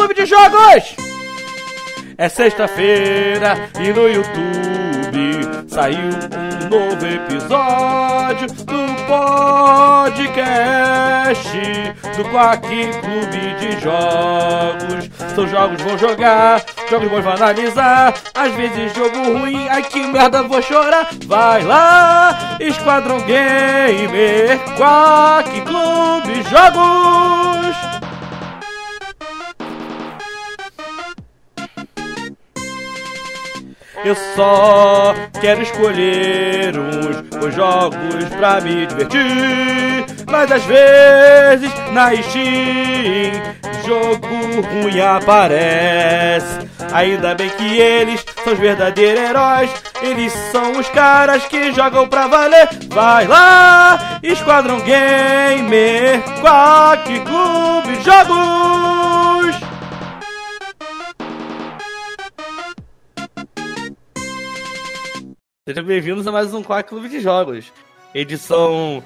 Clube de Jogos! É sexta-feira e no YouTube saiu um novo episódio do podcast do Quack Clube de Jogos. São jogos vou jogar, jogos vou analisar. Às vezes jogo ruim, ai que merda vou chorar. Vai lá, Esquadrão Gamer, Quack Clube Jogos. Eu só quero escolher uns, uns jogos pra me divertir. Mas às vezes na Steam jogo ruim aparece. Ainda bem que eles são os verdadeiros heróis. Eles são os caras que jogam pra valer. Vai lá, Esquadrão Gamer, Quack Clube Jogos! Sejam bem-vindos a mais um Quack Clube de Jogos. Edição.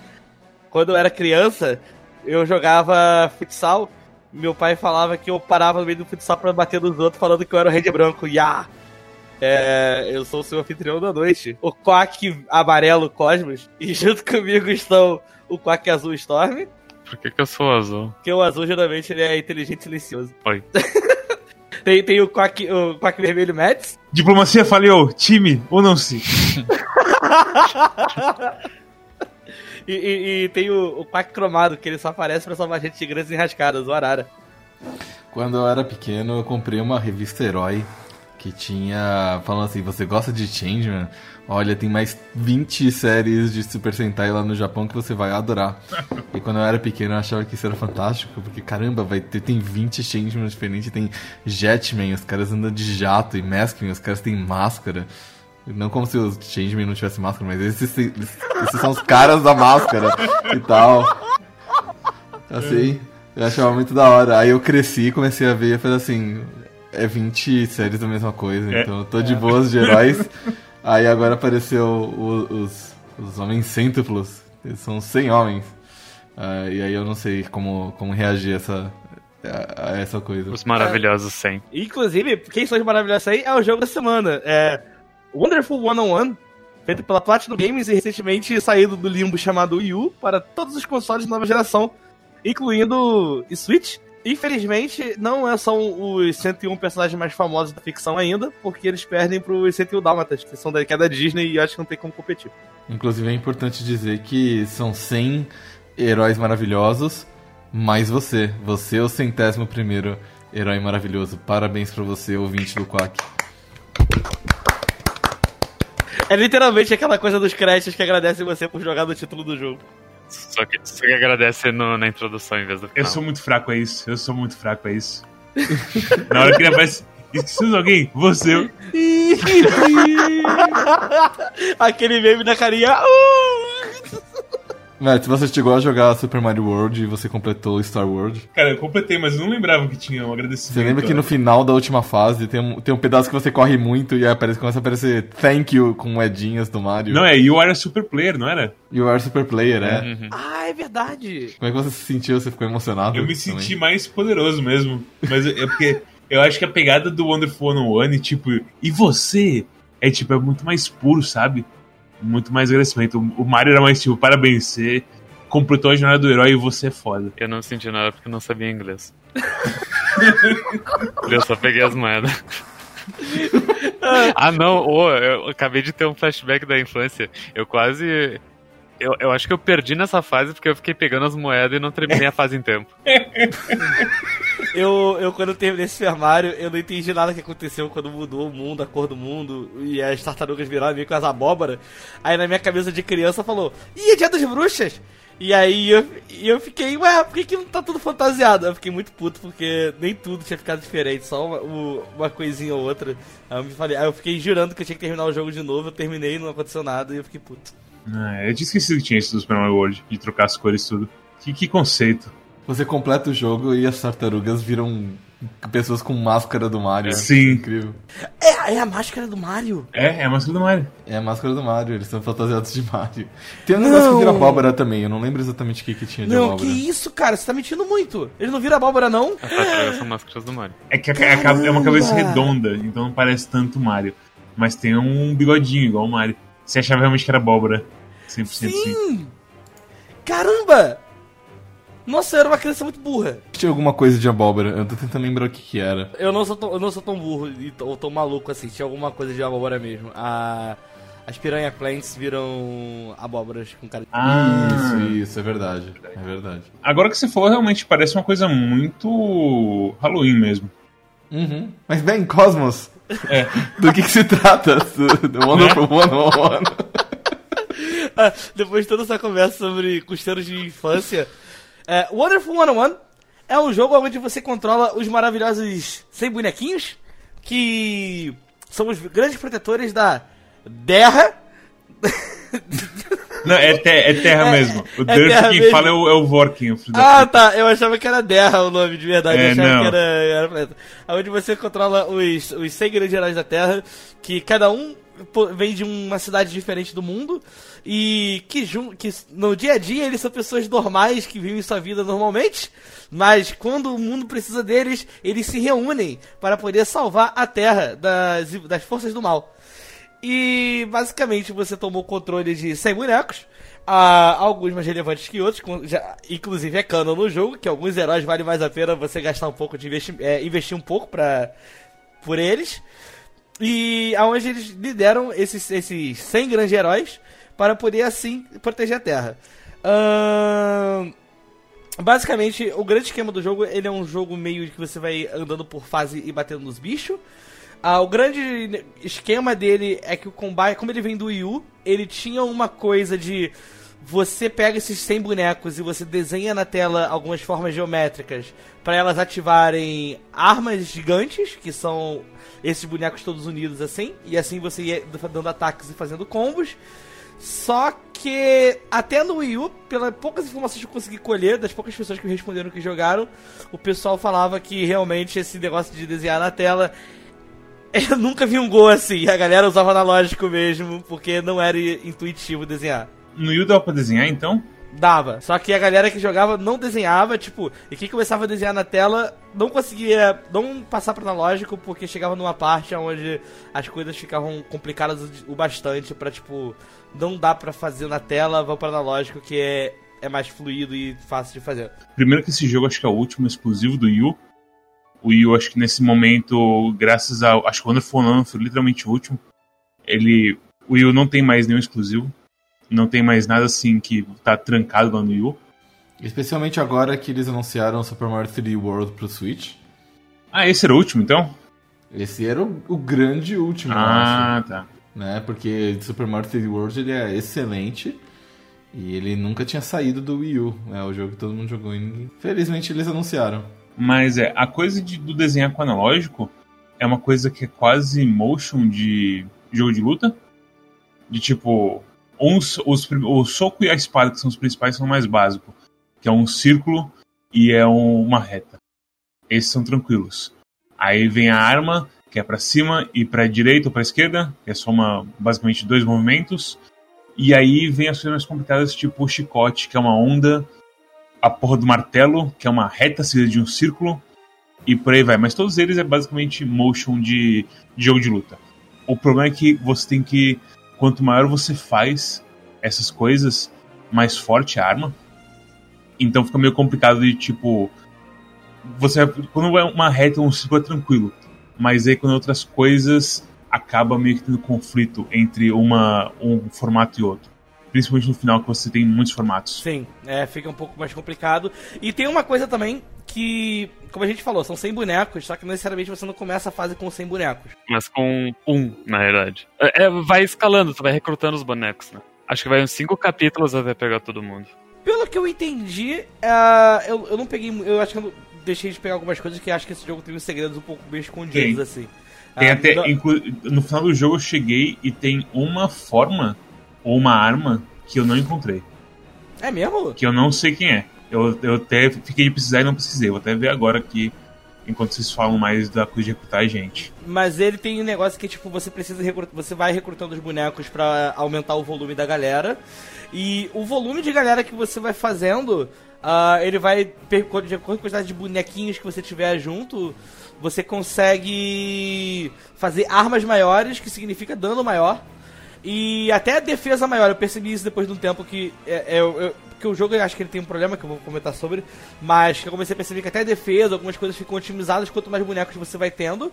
Quando eu era criança, eu jogava futsal. Meu pai falava que eu parava no meio do futsal pra bater nos outros, falando que eu era o rei de branco. Ya! É, eu sou o seu anfitrião da noite, o Quack amarelo Cosmos. E junto comigo estão o Quack azul Storm. Por que, que eu sou azul? Porque o azul geralmente ele é inteligente e silencioso. Oi. Tem, tem o, quack, o Quack Vermelho Mets. Diplomacia falhou, time, unam-se. e, e, e, tem o, o Quack Cromado, que ele só aparece pra salvar gente de grandes enrascadas, o Arara. Quando eu era pequeno, eu comprei uma revista Herói que tinha. falando assim: você gosta de Changeman? Olha, tem mais 20 séries de Super Sentai lá no Japão que você vai adorar. e quando eu era pequeno eu achava que isso era fantástico, porque caramba, vai ter, tem 20 Changeman diferentes, tem Jetman, os caras andam de jato, e Maskman, os caras têm máscara. Não como se os Changeman não tivessem máscara, mas esses, esses, são os caras da máscara e tal. Assim, eu achava muito da hora. Aí eu cresci, comecei a ver e falei assim, é 20 séries da mesma coisa, é. então eu tô de boas de heróis. Aí agora apareceu o, os, os homens cêntuplos. Eles são 100 homens. Uh, e aí eu não sei como, como reagir a essa, a, a essa coisa. Os maravilhosos 100. É, inclusive, quem são os maravilhosos 100 é o jogo da semana. É Wonderful 101, feito pela Platinum Games e recentemente saído do limbo chamado Wii U para todos os consoles de nova geração, incluindo o Switch. Infelizmente, não é são os 101 personagens mais famosos da ficção ainda, porque eles perdem pros 101 Dálmatas, que são da queda Disney e acho que não tem como competir. Inclusive, é importante dizer que são 100 heróis maravilhosos, mais você. Você é o centésimo primeiro herói maravilhoso. Parabéns pra você, ouvinte do Quack. É literalmente aquela coisa dos créditos que agradecem você por jogar no título do jogo. Só que, só que agradece no, na introdução em vez do final. Eu sou muito fraco a isso. Eu sou muito fraco a isso. na hora que ele aparece. Esqueci de alguém? Você. Aquele meme da carinha. Uh! Matt, você chegou a jogar Super Mario World e você completou Star World? Cara, eu completei, mas não lembrava que tinha um agradecimento. Você lembra que no final da última fase tem um, tem um pedaço que você corre muito e aí aparece, começa a aparecer thank you com moedinhas do Mario? Não, é You Are a Super Player, não era? You Are a Super Player, é. Uhum. Ah, é verdade. Como é que você se sentiu? Você ficou emocionado? Eu me também? senti mais poderoso mesmo. Mas é porque eu acho que a pegada do Wonderful 101, tipo, e você? É tipo, é muito mais puro, sabe? Muito mais agradecimento. O Mario era mais tipo, parabéns, você completou a jornada do herói e você é foda. Eu não senti nada porque não sabia inglês. eu só peguei as moedas. ah, não, oh, eu acabei de ter um flashback da infância. Eu quase. Eu, eu acho que eu perdi nessa fase porque eu fiquei pegando as moedas e não terminei a fase em tempo. eu, eu, quando eu terminei esse Mario, eu não entendi nada que aconteceu quando mudou o mundo, a cor do mundo, e as tartarugas viraram meio com as abóboras. Aí na minha cabeça de criança falou: Ih, é dia das bruxas! E aí eu, eu fiquei, ué, por que, que não tá tudo fantasiado? Eu fiquei muito puto porque nem tudo tinha ficado diferente, só uma, uma coisinha ou outra. Aí eu, me falei, aí eu fiquei jurando que eu tinha que terminar o jogo de novo, eu terminei, não aconteceu nada e eu fiquei puto. Ah, eu tinha esquecido que tinha isso do Super Mario World, de trocar as cores e tudo. Que, que conceito. Você completa o jogo e as tartarugas viram pessoas com máscara do Mario. Sim. Incrível. É, é a máscara do Mario. É, é a máscara do Mario. É a máscara do Mario, eles são fantasiados de Mario. Tem um negócio que vira Não. abóbora também, eu não lembro exatamente o que, que tinha de Não, abóbora. que isso, cara? Você tá mentindo muito. Ele não vira abóbora, não? As tartarugas são máscaras do Mario. É que a, a cabe- é uma cabeça redonda, então não parece tanto Mario. Mas tem um bigodinho igual o Mario. Você achava realmente que era abóbora. 100% sim. Sim! Caramba! Nossa, eu era uma criança muito burra. Tinha alguma coisa de abóbora, eu tô tentando lembrar o que que era. Eu não sou tão, eu não sou tão burro e ou tão maluco assim. Tinha alguma coisa de abóbora mesmo. A, as piranha plants viram abóboras com cara de... Ah, Isso, isso, é verdade. É verdade. Agora que você falou, realmente parece uma coisa muito Halloween mesmo. Uhum. Mas bem, Cosmos, É. do que, que se trata? Do, do Wonderful 101. Ah, Depois de toda essa conversa sobre costeiros de infância, é, Wonderful 101 é um jogo onde você controla os maravilhosos 100 bonequinhos que são os grandes protetores da terra. Não, é, te- é terra É, mesmo. O é Dirt quem mesmo. fala é o, é o Vorkin, Ah, tá. Eu achava que era Terra o nome de verdade. É, eu achava não. que era, era planeta. Onde você controla os, os 100 grandes heróis da Terra, que cada um vem de uma cidade diferente do mundo e que, que no dia a dia eles são pessoas normais que vivem sua vida normalmente, mas quando o mundo precisa deles, eles se reúnem para poder salvar a Terra das, das forças do mal. E basicamente você tomou controle de 100 bonecos. há alguns mais relevantes que outros, com- já- inclusive é canon no jogo, que alguns heróis vale mais a pena você gastar um pouco de investir, é, investir um pouco para por eles. E aonde eles lideram esses, esses 100 grandes heróis para poder assim proteger a Terra. Ahn, Basicamente, o grande esquema do jogo, ele é um jogo meio que você vai andando por fase e batendo nos bichos. Ah, o grande esquema dele é que o combate, como ele vem do Wii U, ele tinha uma coisa de você pega esses 100 bonecos e você desenha na tela algumas formas geométricas para elas ativarem armas gigantes, que são esses bonecos todos unidos assim, e assim você ia dando ataques e fazendo combos. Só que até no Wii U, pelas poucas informações que eu consegui colher, das poucas pessoas que me responderam que jogaram, o pessoal falava que realmente esse negócio de desenhar na tela eu nunca vi um gol assim. A galera usava analógico mesmo, porque não era intuitivo desenhar. No Yu dava pra desenhar, então? Dava. Só que a galera que jogava não desenhava, tipo, e quem começava a desenhar na tela não conseguia não passar para analógico porque chegava numa parte onde as coisas ficavam complicadas o- bastante pra, tipo, não dá pra fazer na tela, vão para analógico que é é mais fluido e fácil de fazer. Primeiro que esse jogo acho que é o último exclusivo do Yu. O Yu, acho que nesse momento, graças ao. Acho que o Wonderful 101 foi literalmente o último. Ele. O Yu não tem mais nenhum exclusivo. Não tem mais nada assim que tá trancado lá no Yu. Especialmente agora que eles anunciaram Super Mario 3D World pro Switch. Ah, esse era o último então? Esse era o, o grande último, eu acho. Ah, tá. Né? Porque Super Mario 3D World ele é excelente. E ele nunca tinha saído do Wii U. É o jogo que todo mundo jogou. E felizmente eles anunciaram. Mas é, a coisa de, do desenhar com analógico é uma coisa que é quase motion de jogo de luta. De tipo, uns, os, o soco e a espada, que são os principais, são mais básicos. Que é um círculo e é um- uma reta. Esses são tranquilos. Aí vem a arma, que é pra cima e pra direita ou pra esquerda, que é só uma, basicamente dois movimentos. E aí vem as coisas mais complicadas, tipo o chicote, que é uma onda, a porra do martelo, que é uma reta seguida de um círculo, e por aí vai. Mas todos eles é basicamente motion de, de jogo de luta. O problema é que você tem que. Quanto maior você faz essas coisas, mais forte a arma. Então fica meio complicado de tipo. Você, quando é uma reta um círculo é tranquilo. Mas aí quando é outras coisas acaba meio que tendo conflito entre uma, um formato e outro. Principalmente no final que você tem muitos formatos. Sim, é, fica um pouco mais complicado. E tem uma coisa também que, como a gente falou, são 100 bonecos, só que não necessariamente você não começa a fase com 100 bonecos. Mas com um, na verdade. É, é, vai escalando, tu vai recrutando os bonecos, né? Acho que vai uns cinco capítulos até pegar todo mundo. Pelo que eu entendi, ah, eu, eu não peguei. Eu acho que eu deixei de pegar algumas coisas que acho que esse jogo tem uns segredos um pouco bem escondidos, Tem. assim. Tem Ah, até. não- no final do jogo eu cheguei e tem uma forma ou uma arma que eu não encontrei. É mesmo? Que eu não sei quem é. Eu, eu até fiquei de precisar e não precisei. Vou até ver agora aqui enquanto vocês falam mais da coisa de recrutar a gente. Mas ele tem um negócio que, tipo, você precisa recrutar, você vai recrutando os bonecos pra aumentar o volume da galera. E o volume de galera que você vai fazendo, uh, ele vai, de acordo com a quantidade de bonequinhos que você tiver junto, você consegue fazer armas maiores, que significa dano maior. E até defesa maior. Eu percebi isso depois de um tempo que é, é, porque o jogo eu acho que ele tem um problema que eu vou comentar sobre, mas que eu comecei a perceber que até a defesa, algumas coisas ficam otimizadas quanto mais bonecos você vai tendo.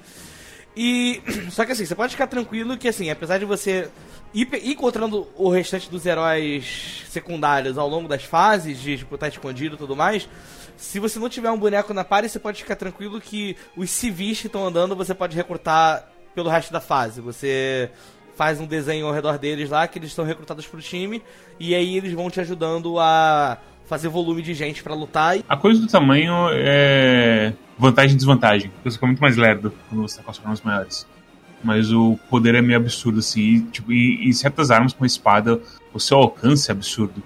E. Só que assim, você pode ficar tranquilo que assim, apesar de você ir, encontrando o restante dos heróis secundários ao longo das fases, de tipo, tá escondido e tudo mais, se você não tiver um boneco na party, você pode ficar tranquilo que os civis que estão andando você pode recrutar pelo resto da fase. Você faz um desenho ao redor deles lá, que eles estão recrutados pro time, e aí eles vão te ajudando a fazer volume de gente para lutar. A coisa do tamanho é vantagem e desvantagem. Você fica muito mais lerdo quando você tá com as armas maiores. Mas o poder é meio absurdo, assim. E, tipo, e, e certas armas com a espada, o seu alcance é absurdo.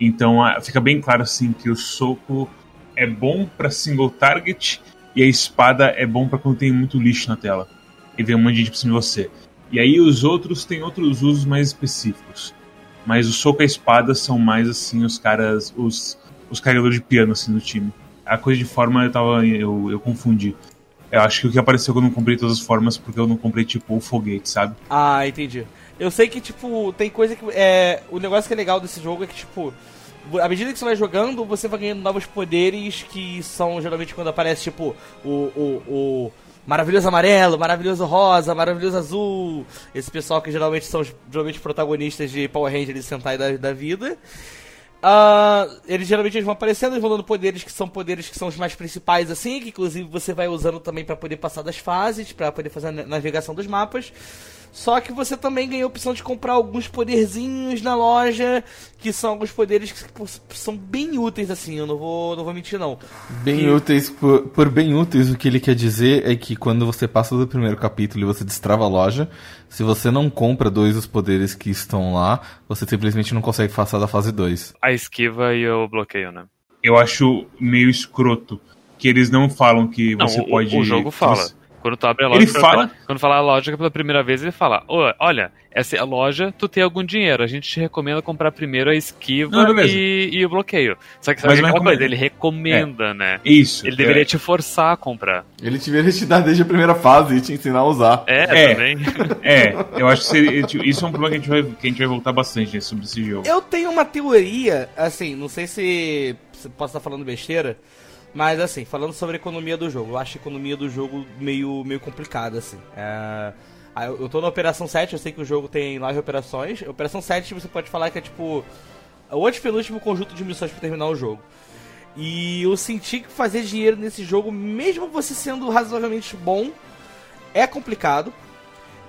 Então fica bem claro, assim, que o soco é bom para single target e a espada é bom para quando tem muito lixo na tela. E vem um monte de gente pra cima de você. E aí os outros têm outros usos mais específicos. Mas o soco e a espada são mais assim os caras, os, os carregadores de piano assim do time. A coisa de forma eu tava. eu, eu confundi. Eu acho que o que apareceu que eu não comprei todas as formas porque eu não comprei, tipo, o foguete, sabe? Ah, entendi. Eu sei que, tipo, tem coisa que. É, o negócio que é legal desse jogo é que, tipo, à medida que você vai jogando, você vai ganhando novos poderes que são geralmente quando aparece, tipo, o, o, o maravilhoso amarelo, maravilhoso rosa, maravilhoso azul. Esse pessoal que geralmente são geralmente protagonistas de Power Rangers Sentai da, da vida. Uh, eles geralmente eles vão aparecendo e vão dando poderes que são poderes que são os mais principais, assim, que inclusive você vai usando também para poder passar das fases, para poder fazer a navegação dos mapas. Só que você também ganha a opção de comprar alguns poderzinhos na loja, que são alguns poderes que são bem úteis, assim, eu não vou, não vou mentir, não. Bem que... úteis, por, por bem úteis, o que ele quer dizer é que quando você passa do primeiro capítulo e você destrava a loja, se você não compra dois dos poderes que estão lá, você simplesmente não consegue passar da fase 2. A esquiva e o bloqueio, né? Eu acho meio escroto que eles não falam que você não, pode. O jogo fala. Quando tu abre a loja, ele fala... quando fala a lógica pela primeira vez, ele fala: olha, essa é a loja, tu tem algum dinheiro. A gente te recomenda comprar primeiro a esquiva não, e, e, o bloqueio. Só que sabe Mas aquela coisa, ele recomenda, é. né? Isso. Ele deveria é. te forçar a comprar. Ele deveria te dar desde a primeira fase e te ensinar a usar. É, é. também. É, eu acho que seria, tipo, isso é um problema que a gente vai, que a gente vai voltar bastante né, sobre esse jogo. Eu tenho uma teoria, assim, não sei se, se posso estar falando besteira. Mas assim, falando sobre a economia do jogo, eu acho a economia do jogo meio, meio complicada, assim. É... Eu tô na Operação 7, eu sei que o jogo tem nove operações. Operação 7 você pode falar que é tipo o antepenúltimo conjunto de missões para terminar o jogo. E eu senti que fazer dinheiro nesse jogo, mesmo você sendo razoavelmente bom, é complicado.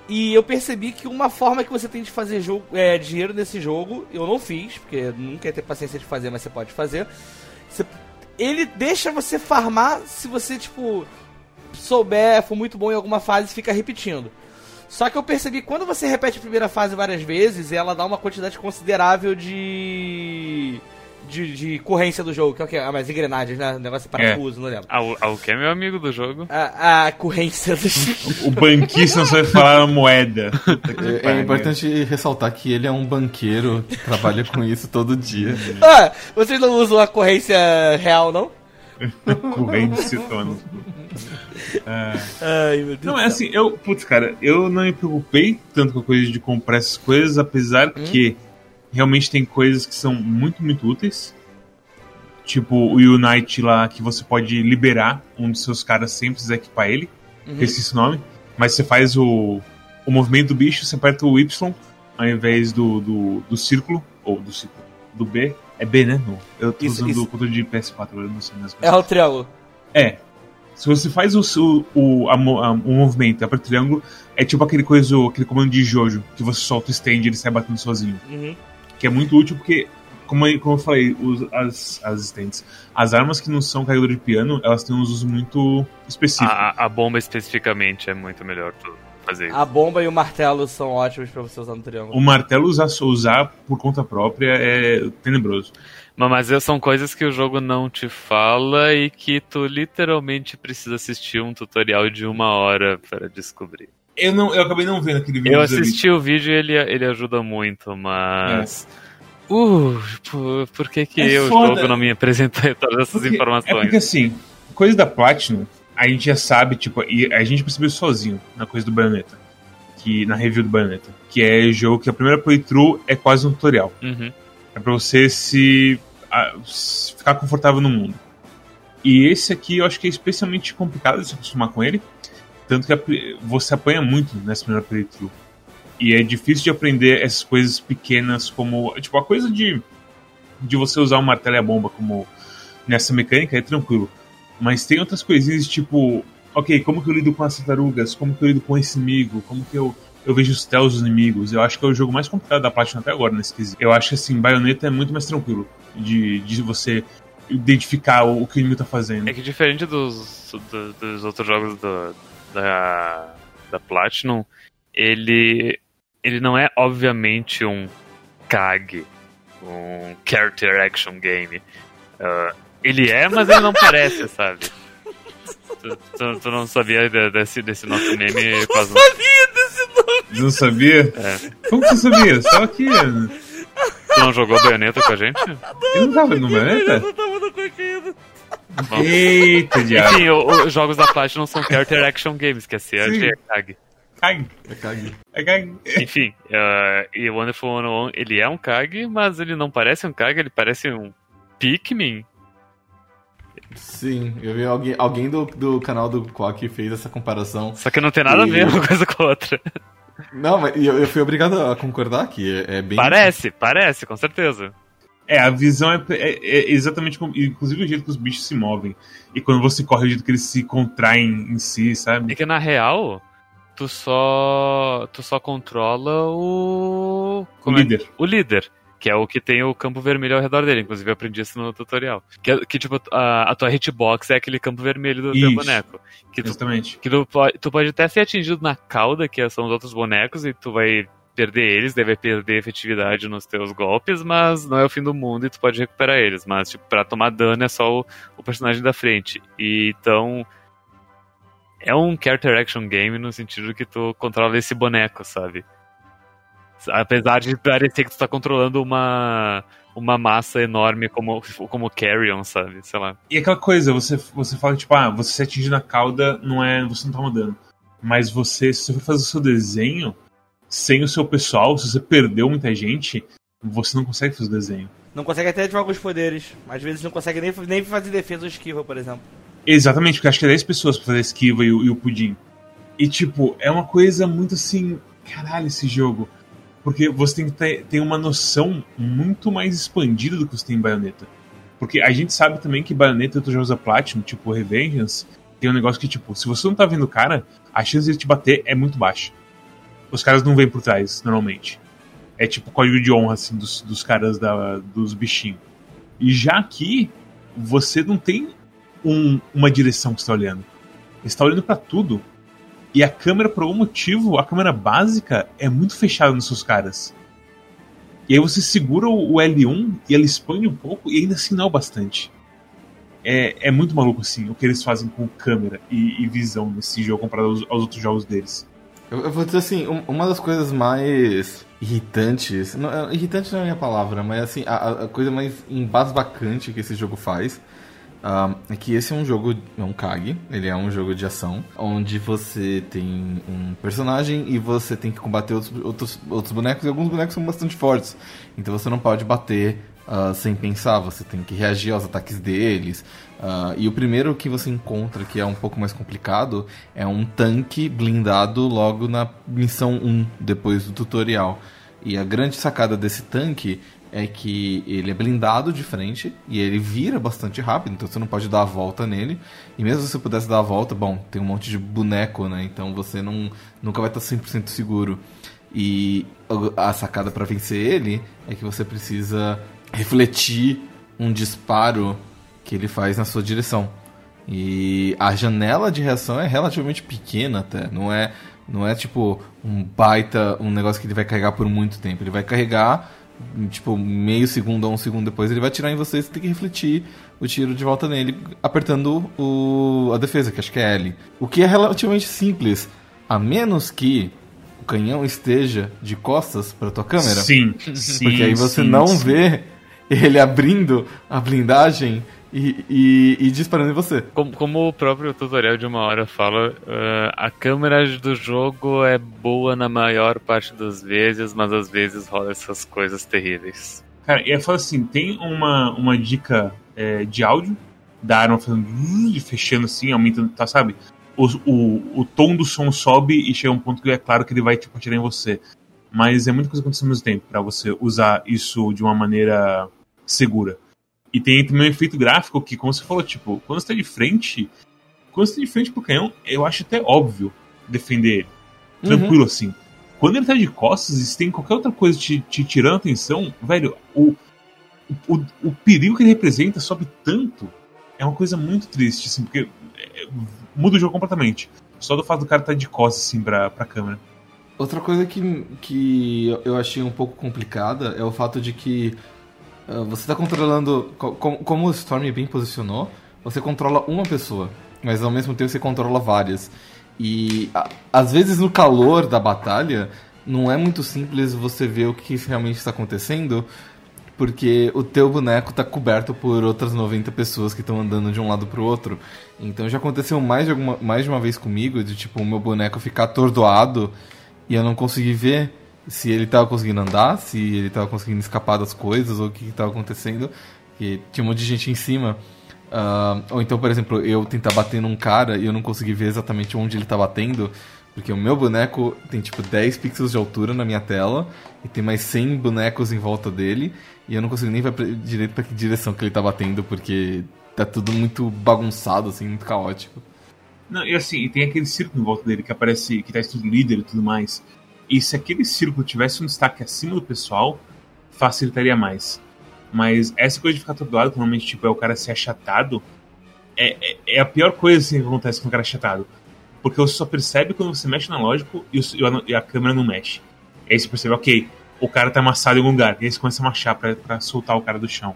E eu percebi que uma forma que você tem de fazer jogo, é, dinheiro nesse jogo, eu não fiz, porque nunca ia ter paciência de fazer, mas você pode fazer. Você ele deixa você farmar se você, tipo, souber, for muito bom em alguma fase e fica repetindo. Só que eu percebi que quando você repete a primeira fase várias vezes, ela dá uma quantidade considerável de de, de corrência do jogo, que é o que? Ah, mas engrenagens, né? negócio de parafuso, é. não lembro. Ah, o, ah, o que é meu amigo do jogo? A, a corrência do jogo. o banquista não sabe falar moeda. É, é, importante ressaltar que ele é um banqueiro que trabalha com isso todo dia. Ah, vocês não usam a corrência real, não? corrência, tono. É... Ai, meu Deus. Não, é assim, eu, putz, cara, eu não me preocupei tanto com a coisa de comprar essas coisas, apesar hum? que realmente tem coisas que são muito, muito úteis. Tipo o Unite lá, que você pode liberar um dos seus caras sem precisar equipar ele. Uhum. Esqueci o nome. Mas você faz o, o movimento do bicho, você aperta o Y ao invés do, do, do círculo, ou do círculo, do B. É B, né? Não. Eu tô isso, usando isso. o controle de PS4, eu não sei mesmo. É o triângulo. É. Se você faz o, o, a, a, o movimento, aperta o triângulo, é tipo aquele coisa, aquele comando de Jojo, que você solta o stand e ele sai batendo sozinho. Uhum que é muito útil porque, como, eu, como eu falei, os, as, as assistentes, as armas que não são carregador de piano, elas têm um uso muito específico. A, a bomba especificamente é muito melhor fazer isso. A bomba e o martelo são ótimos para você usar no triângulo. O martelo usar, usar por conta própria é tenebroso. Mas mas são coisas que o jogo não te fala e que tu literalmente precisa assistir um tutorial de uma hora para descobrir. Eu, não, eu acabei não vendo aquele vídeo. Eu assisti o vídeo e ele, ele ajuda muito, mas. Uh, por, por que, que É o jogo não me apresentou todas essas Porque- informações? É porque assim, coisa da Platinum, a gente já sabe, tipo, e a gente percebeu sozinho na coisa do Bayonetta. Que, na review do Bayonetta. Que é jogo que a primeira playthrough é quase um tutorial. Uhum. É pra você se, a- se ficar confortável no mundo. E esse aqui eu acho que é especialmente complicado de se acostumar com ele. Tanto que você apanha muito nessa primeira playthrough. E é difícil de aprender essas coisas pequenas, como. Tipo, a coisa de, de você usar o martelo e a bomba como nessa mecânica é tranquilo. Mas tem outras coisinhas, tipo. Ok, como que eu lido com as tartarugas? Como que eu lido com esse inimigo? Como que eu, eu vejo os tells dos inimigos? Eu acho que é o jogo mais complicado da Platinum até agora nesse quesito. Eu acho que assim, Bayonetta é muito mais tranquilo de, de você identificar o, que o inimigo tá fazendo. É que diferente dos, do- dos outros jogos do- da, da Platinum, ele, ele não é obviamente um CAG, um Character Action Game. Ah, ele é, mas ele não parece, sabe? Tu, tu- tu não sabia de- desse, desse nosso meme quase Não sabia? É. Como que você sabia? Só que eu Tu não jogou Bayonetta com a gente? não tava no Bayonetta? Eu tava no coquinho. Eita, diabo. Enfim, os jogos da Platinum são Character Action Games, que é CAG Sim. é CAG. Cague. É cague. É cague. Enfim, uh, e o Wonderful 101, ele é um Kag, mas ele não parece um Kag, ele parece um Pikmin. Sim, eu vi alguém, alguém do, do canal do Quack fez essa comparação. Só que não tem nada a ver E- uma coisa com a outra. Não, mas eu, eu fui obrigado a concordar que é, é bem. Parece, parece, com certeza. É, a visão é, é- é exatamente como. Inclusive o jeito que os bichos se movem. E quando você corre, o jeito que eles se contraem em si, É sabe? que na real, tu só. Tu só controla o. O como é? líder. O líder. Que é o que tem o campo vermelho ao redor dele. Inclusive, eu aprendi isso no tutorial. Que, é- que tipo, a, a tua hitbox é aquele campo vermelho do teu boneco. Que tu Exatamente. Que tu tu pode até ser atingido na cauda, que são os outros bonecos, e tu vai perder eles, vai perder efetividade nos teus golpes, mas não é o fim do mundo e tu pode recuperar eles. Mas, tipo, pra tomar dano é só o, o personagem da frente. E então. É um character action game no sentido que tu controla esse boneco, sabe? Apesar de parecer que tu tá controlando uma, uma massa enorme como, como Carrion, sabe? Sei lá. E aquela coisa, você, você fala, tipo, ah, você se atingir na cauda, não é. Você não toma dano. Mas você, se você for fazer o seu desenho, sem o seu pessoal, se você perdeu muita gente, você não consegue fazer o desenho. Não consegue até ativar alguns poderes. Às vezes não consegue nem, nem fazer defesa ou esquiva, por exemplo. Exatamente, porque acho que é 10 pessoas pra fazer a esquiva e o, e o pudim. E, tipo, é uma coisa muito assim. Caralho, esse jogo. Porque você tem que ter, ter uma noção muito mais expandida do que você tem em Bayonetta. Porque a gente sabe também que Bayonetta e outros jogos da Platinum, tipo Revengeance, tem um negócio que, tipo, se você não tá vendo o cara, a chance de ele te bater é muito baixa. Os caras não vêm por trás, normalmente. É tipo código de honra, assim, dos, dos caras da, dos bichinhos. E já aqui, você não tem um- uma direção que você tá olhando. Você tá olhando pra tudo. E a câmera, por algum motivo, a câmera básica é muito fechada nos seus caras. E aí você segura o o L1 e ela expande um pouco e ainda assim é o bastante. É, é muito maluco assim o que eles fazem com câmera e, e visão nesse jogo comparado aos, aos outros jogos deles. Eu, eu vou dizer assim, um- uma das coisas mais irritantes. Não, é, irritante não é a minha palavra, mas assim, a, a- coisa mais embasbacante que esse jogo faz. ah, é que esse é um jogo, é um KAG, ele é um jogo de ação, onde você tem um personagem e você tem que combater outros, outros, outros bonecos, e alguns bonecos são bastante fortes. Então você não pode bater ah, sem pensar, você tem que reagir aos ataques deles. Ah, e o primeiro que você encontra, que é um pouco mais complicado, é um tanque blindado logo na missão 1, depois do tutorial. E a grande sacada desse tanque é que ele é blindado de frente e ele vira bastante rápido, então você não pode dar a volta nele. E mesmo se você pudesse dar a volta, bom, tem um monte de boneco, né? Então você não, nunca vai estar 100% seguro. E a sacada para vencer ele é que você precisa refletir um disparo que ele faz na sua direção. E a janela de reação é relativamente pequena até, não é não é tipo um baita, um negócio que ele vai carregar por muito tempo. Ele vai carregar tipo, meio segundo ou um segundo depois, ele vai atirar em você, você tem que refletir o tiro de volta nele, apertando o, a defesa, que acho que é L. O que é relativamente simples, a menos que o canhão esteja de costas para tua câmera. Sim, sim. Porque aí você sim, não sim. vê ele abrindo a blindagem e, e, e disparando em você. Como, como o próprio tutorial de uma hora fala, eh, a câmera do jogo é boa na maior parte das vezes, mas às vezes rola essas coisas terríveis. Cara, e eu falo assim, tem uma, uma dica é, de áudio da arma fazendo e fechando assim, aumentando, tá, sabe? O, o, o tom do som sobe e chega a um ponto que é claro que ele vai tipo, atirar em você. Mas é muita coisa acontecendo ao mesmo tempo pra você usar isso de uma maneira segura. E tem também um efeito gráfico que, como você falou, tipo, quando você tá de frente, quando você tá de frente pro canhão, eu acho até óbvio defender ele. Tranquilo assim. Quando ele tá de costas e se tem qualquer outra coisa te, te tirando a atenção, velho, o, o, o, perigo que ele representa sobe tanto. É uma coisa muito triste, assim, porque é, muda o jogo completamente. Só do fato do cara estar de costas, assim, pra, pra câmera. Outra coisa que, que eu achei um pouco complicada é o fato de que você está controlando. co- Como, o Storm bem posicionou, você controla uma pessoa, mas ao mesmo tempo você controla várias. E a- às vezes no calor da batalha, não é muito simples você ver o que realmente está acontecendo, porque o teu boneco tá coberto por outras 90 pessoas que estão andando de um lado pro outro. Então já aconteceu mais de, alguma, mais de uma vez comigo, de tipo, o meu boneco ficar atordoado e eu não consegui ver se ele tava conseguindo andar, se ele tava conseguindo escapar das coisas ou o que, que tava acontecendo. E tinha um monte de gente em cima. Ah, ou então, por exemplo, eu tentar bater num cara e eu não consegui ver exatamente onde ele tá batendo. Porque o meu boneco tem tipo 10 pixels de altura na minha tela e tem mais 100 bonecos em volta dele. E eu não consigo nem ver pra- direito pra que direção que ele tá batendo, porque tá tudo muito bagunçado, assim, muito caótico. Não, e assim, tem aquele círculo em volta dele que aparece, que tá escrito líder e tudo mais. E se aquele círculo tivesse um destaque acima do pessoal, facilitaria mais. Mas essa coisa de ficar atordoado, que normalmente tipo, é o cara ser achatado, é, é, é a pior coisa assim, que acontece com o cara achatado. Porque você só percebe quando você mexe no analógico e, e a, a câmera não mexe. Aí você percebe, ok, o cara tá amassado em algum lugar. E aí você começa a marchar pra, pra soltar o cara do chão.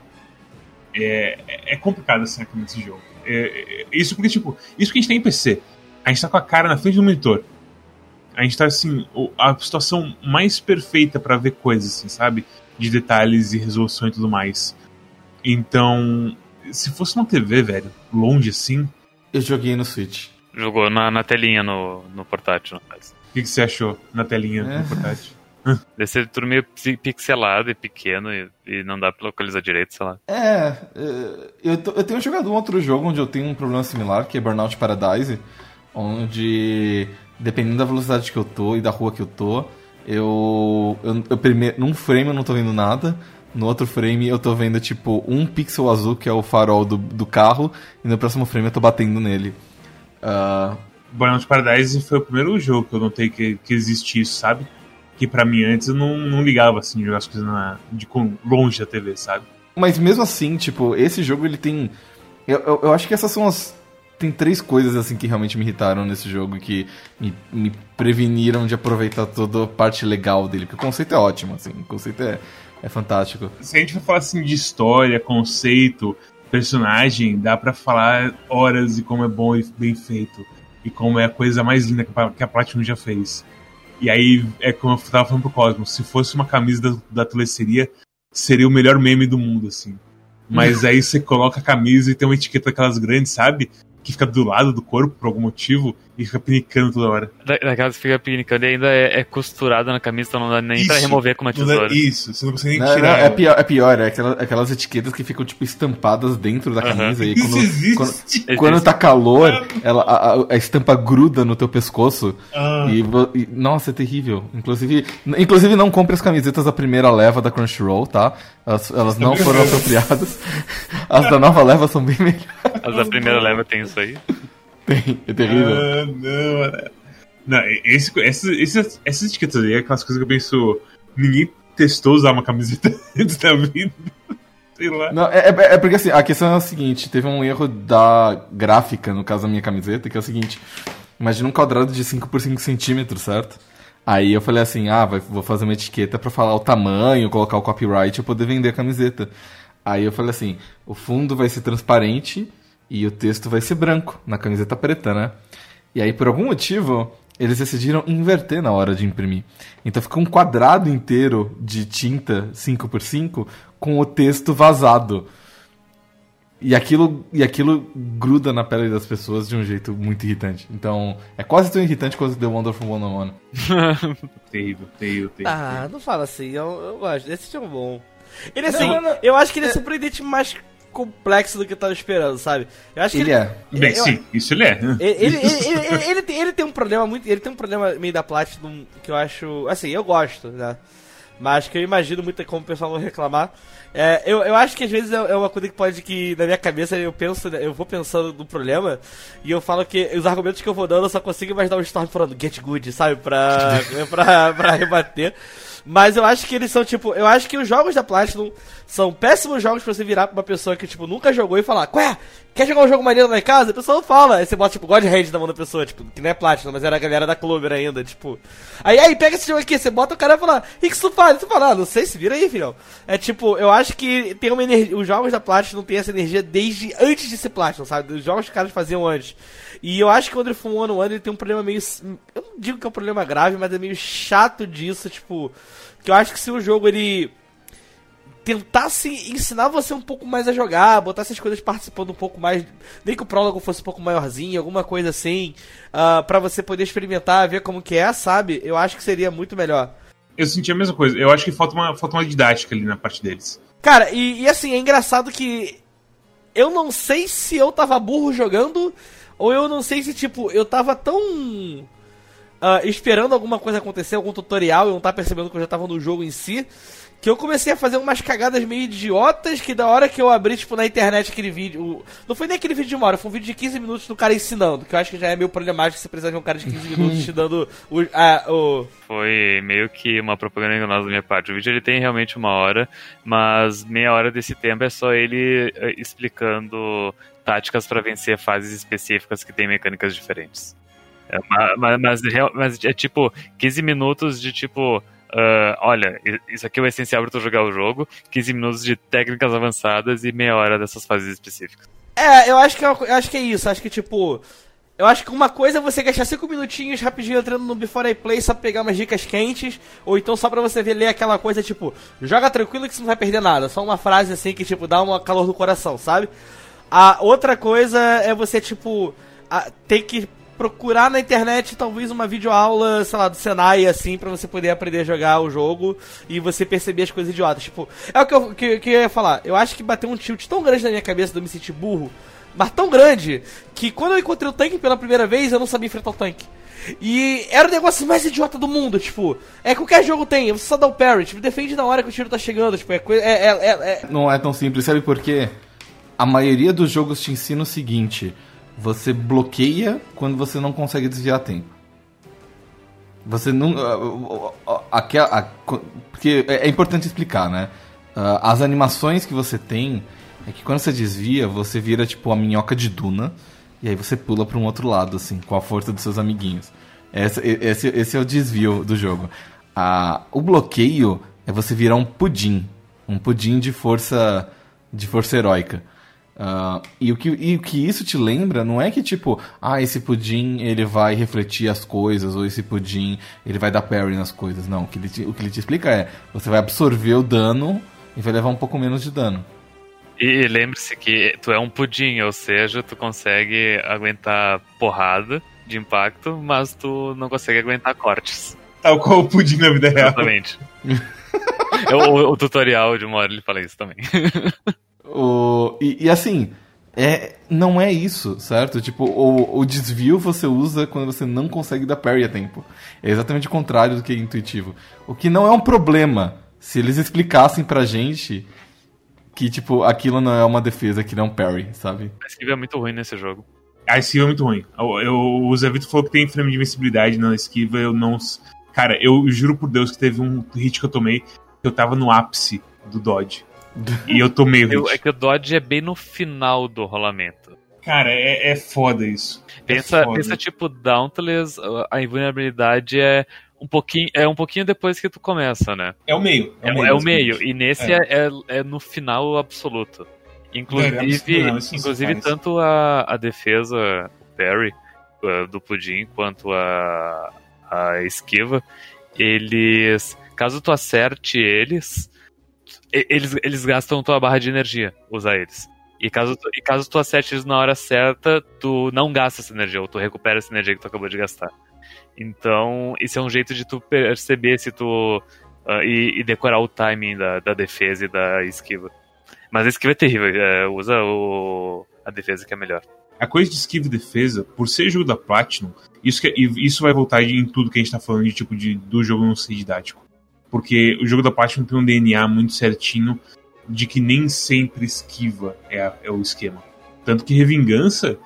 É, é- é complicado assim aqui nesse jogo. É, é- isso porque, tipo, isso que a gente tem em PC. A gente tá com a cara na frente do monitor. A gente tá assim, a situação mais perfeita pra ver coisas, assim, sabe? De detalhes e resolução e tudo mais. Então, se fosse uma TV, velho, longe assim, Eu joguei no Switch. Jogou na, na telinha no, no portátil, no caso. o que, que você achou na telinha É. do portátil? Deve ser tudo meio pi- pixelado e pequeno e, e não dá pra localizar direito, sei lá. É, é, eu, tô- eu tenho jogado um outro jogo onde eu tenho um problema similar, que é Burnout Paradise, onde, dependendo da velocidade que eu tô e da rua que eu tô, eu, eu, eu primeiro, num frame eu não tô vendo nada, no outro frame eu tô vendo, tipo, um pixel azul, que é o farol do, do carro, e no próximo frame eu tô batendo nele. Ah, Burnout Paradise foi o primeiro jogo que eu notei que, que existia isso, sabe? Que pra mim antes eu não, não ligava assim, jogar as coisas na, de, longe da TV, sabe? Mas mesmo assim, tipo, esse jogo ele tem. Eu, eu, eu acho que essas são as. Tem três coisas assim que realmente me irritaram nesse jogo que me, me preveniram de aproveitar toda a parte legal dele. Porque o conceito é ótimo, assim. O conceito é, é fantástico. Se a gente for falar assim de história, conceito, personagem, dá pra falar horas de como é bom e bem feito. E como é a coisa mais linda que a, Platinum já fez. E aí, é como eu tava falando pro Cosmos, se fosse uma camisa da, da teleceria, seria o melhor meme do mundo, assim. Mas aí você coloca a camisa e tem uma etiqueta daquelas grandes, sabe? Que fica do lado do corpo por algum motivo e fica pinicando toda hora. Da- Daquelas que fica pinicando e ainda é, é costurada na camisa, então não dá nem pra Isso. remover com uma Não dá- tesoura. Isso, você não consegue nem Não, não, tirar. é ela. pior, é pior, é aquela- aquelas etiquetas que ficam, tipo, estampadas dentro da camisa. E Isso quando, existe. quando, quando tá calor, ela, a, a- a estampa gruda no teu pescoço. Ah. E, e- nossa, é terrível. Inclusive, inclusive não compre as camisetas da primeira leva da Crunchyroll, tá? Elas, elas não foram apropriadas. As da nova leva são bem melhores. As da primeira leva tem isso aí. Tem, é terrível. Ah, não, mano. Não, esse, essas, essas, essas etiquetas aí é aquelas coisas que eu penso. Ninguém testou usar uma camiseta antes da vida. Sei lá. Não, é, é- é porque assim, a questão é a seguinte, teve um erro da gráfica, no caso da minha camiseta, que é o seguinte, imagina um quadrado de 5 por 5 centímetros, certo? Aí eu falei assim, ah, vai, vou fazer uma etiqueta pra falar o tamanho, colocar o copyright e poder vender a camiseta. Aí eu falei assim, o fundo vai ser transparente e o texto vai ser branco, na camiseta preta, né? E aí, por algum motivo, eles decidiram inverter na hora de imprimir. Então fica um quadrado inteiro de tinta 5x5 com o texto vazado. E aquilo, e aquilo gruda na pele das pessoas de um jeito muito irritante. Então, é quase tão irritante quanto The Wonderful 101. terrível, terrível, terrível. Ah, não fala assim, eu, eu gosto. Esse é bom. Ele assim, não, não, eu acho que ele é, é surpreendente mais complexo do que eu tava esperando, sabe? Eu acho que ele, ele é. Bem, eu, sim, isso ele é. Ele, ele, ele, tem, ele tem um problema muito. Ele tem um problema meio da Platinum que eu acho. Assim, eu gosto, né? Mas que eu imagino muito como o pessoal vai reclamar. É, eu, eu acho que às vezes é, é uma coisa que pode que na minha cabeça eu penso, eu vou pensando no problema e eu falo que os argumentos que eu vou dando eu só consigo imaginar o Storm falando get good, sabe? Pra, pra, pra rebater. Mas eu acho que eles são, tipo, eu acho que os jogos da Platinum são péssimos jogos pra você virar pra uma pessoa que, tipo, nunca jogou e falar, ué, quer jogar um jogo maneiro em casa? A pessoa fala. Aí você bota, tipo, God Hand na mão da pessoa, tipo, que não é Platinum, mas era a galera da Clover ainda, tipo. Aí, aí, pega esse jogo aqui, você bota o cara e fala, o que, isso faz? Você fala, ah, não sei, se vira aí, filhão. É tipo, eu acho que tem uma energia, os jogos da Platinum tem essa energia desde antes de ser Platinum, sabe? Os jogos que os caras faziam antes. E eu acho que o Wonder One One ele tem um problema meio. Eu não digo que é um problema grave, mas é meio chato disso, tipo. Que eu acho que se o jogo ele tentasse ensinar você um pouco mais a jogar, botar essas coisas participando um pouco mais, nem que o prólogo fosse um pouco maiorzinho, alguma coisa assim, uh, para você poder experimentar, ver como que é, sabe? Eu acho que seria muito melhor. Eu senti a mesma coisa. Eu acho que falta uma, falta uma didática ali na parte deles. Cara, e, e assim, é engraçado que eu não sei se eu tava burro jogando, ou eu não sei se, tipo, eu tava tão uh, esperando alguma coisa acontecer, algum tutorial, e não tá percebendo que eu já tava no jogo em si, que eu comecei a fazer umas cagadas meio idiotas, que da hora que eu abri, tipo, na internet aquele vídeo. Não foi nem aquele vídeo de uma hora, foi um vídeo de 15 minutos do cara ensinando, que eu acho que já é meio problemático você precisar de um cara de 15 minutos te dando o, a, o. Foi meio que uma propaganda enganosa da minha parte. O vídeo ele tem realmente uma hora, mas meia hora desse tempo é só ele eh, explicando táticas para vencer fases específicas que têm mecânicas diferentes. É, mas, mas, mas, é tipo 15 minutos de tipo. Uh, olha, isso aqui é o essencial para tu jogar o jogo, 15 minutos de técnicas avançadas e meia hora dessas fases específicas. É, eu acho que, é eu acho que é isso. Acho que, tipo, eu acho que uma coisa é você gastar 5 minutinhos rapidinho entrando no Before I Play só pra pegar umas dicas quentes, ou então só pra você ver ler aquela coisa tipo, joga tranquilo que você não vai perder nada. Só uma frase assim que, tipo, dá uma calor no coração, sabe? A outra coisa é você, tipo, a, ter que procurar na internet talvez uma videoaula, sei lá, do Senai, assim, para você poder aprender a jogar o jogo e você perceber as coisas idiotas. Tipo, é o que eu, que, que eu ia falar. Eu acho que bateu um tilt tão grande na minha cabeça de eu me sentir burro, mas tão grande, que quando eu encontrei o tanque pela primeira vez, eu não sabia enfrentar o tanque. E era o negócio mais idiota do mundo, tipo, é qualquer jogo tem, você só dá o parry, tipo, defende na hora que o tiro tá chegando, tipo, é coisa. É, é, é, Não é tão simples, sabe por quê? A maioria dos jogos te ensina o seguinte você bloqueia quando você não consegue desviar tempo. Você não. Aquela, porque é, é importante explicar, né? Ah, as animações que você tem é que quando você desvia, você vira tipo a minhoca de Duna. E aí você pula para um outro lado, assim, com a força dos seus amiguinhos. Esse, esse, esse é o desvio do jogo. Ah, o bloqueio é você virar um pudim. Um pudim de força de força heróica. Uh, e, o que, e o que isso te lembra não é que tipo, ah, esse pudim ele vai refletir as coisas, ou esse pudim ele vai dar parry nas coisas. Não, o que ele te, o que ele te explica é, você vai absorver o dano e vai levar um pouco menos de dano. E lembre-se que tu é um pudim, ou seja, tu consegue aguentar porrada de impacto, mas tu não consegue aguentar cortes. Tal qual o pudim na vida real. Exatamente. o, o, tutorial de uma hora ele fala isso também. O, e, e, assim, é, não é isso, certo? Tipo, o, o desvio você usa quando você não consegue dar parry a tempo. É exatamente o contrário do que é intuitivo. O que não é um problema se eles explicassem pra gente que, tipo, aquilo não é uma defesa, que não é um parry, sabe? A esquiva é muito ruim nesse jogo. A esquiva é muito ruim. Eu, eu, o Zé Vitor falou que tem frame de invencibilidade na esquiva, eu não. Cara, eu juro por Deus que teve um hit que eu tomei que eu tava no ápice do Dodge. E eu tô meio eu, É que o dodge é bem no final do rolamento. Cara, é, é foda isso. Pensa, é foda. pensa tipo Dauntless, a invulnerabilidade é um pouquinho, é um pouquinho depois que tu começa, né? É o meio. É, é o meio. E nesse é. É, é, no final absoluto. Inclusive, não, inclusive tanto a, a defesa, o Perry, uh, do Pudim, quanto a, a esquiva, eles. Caso tu acerte eles, eles, eles gastam tua barra de energia, usar eles. E caso, e caso tu acerte eles na hora certa, tu não gasta essa energia, ou tu recupera essa energia que tu acabou de gastar. Então, isso é um jeito de tu perceber se tu. Uh, e, e, decorar o timing da, da, defesa e da esquiva. Mas a esquiva é terrível, é, usa o, a defesa que é melhor. A coisa de esquiva e defesa, por ser jogo da Platinum, isso, que, é, isso vai voltar em tudo que a gente tá falando de tipo de, do jogo não ser didático. Porque o jogo da Platinum tem um DNA muito certinho de que nem sempre esquiva é, é o esquema. Tanto que Revingança,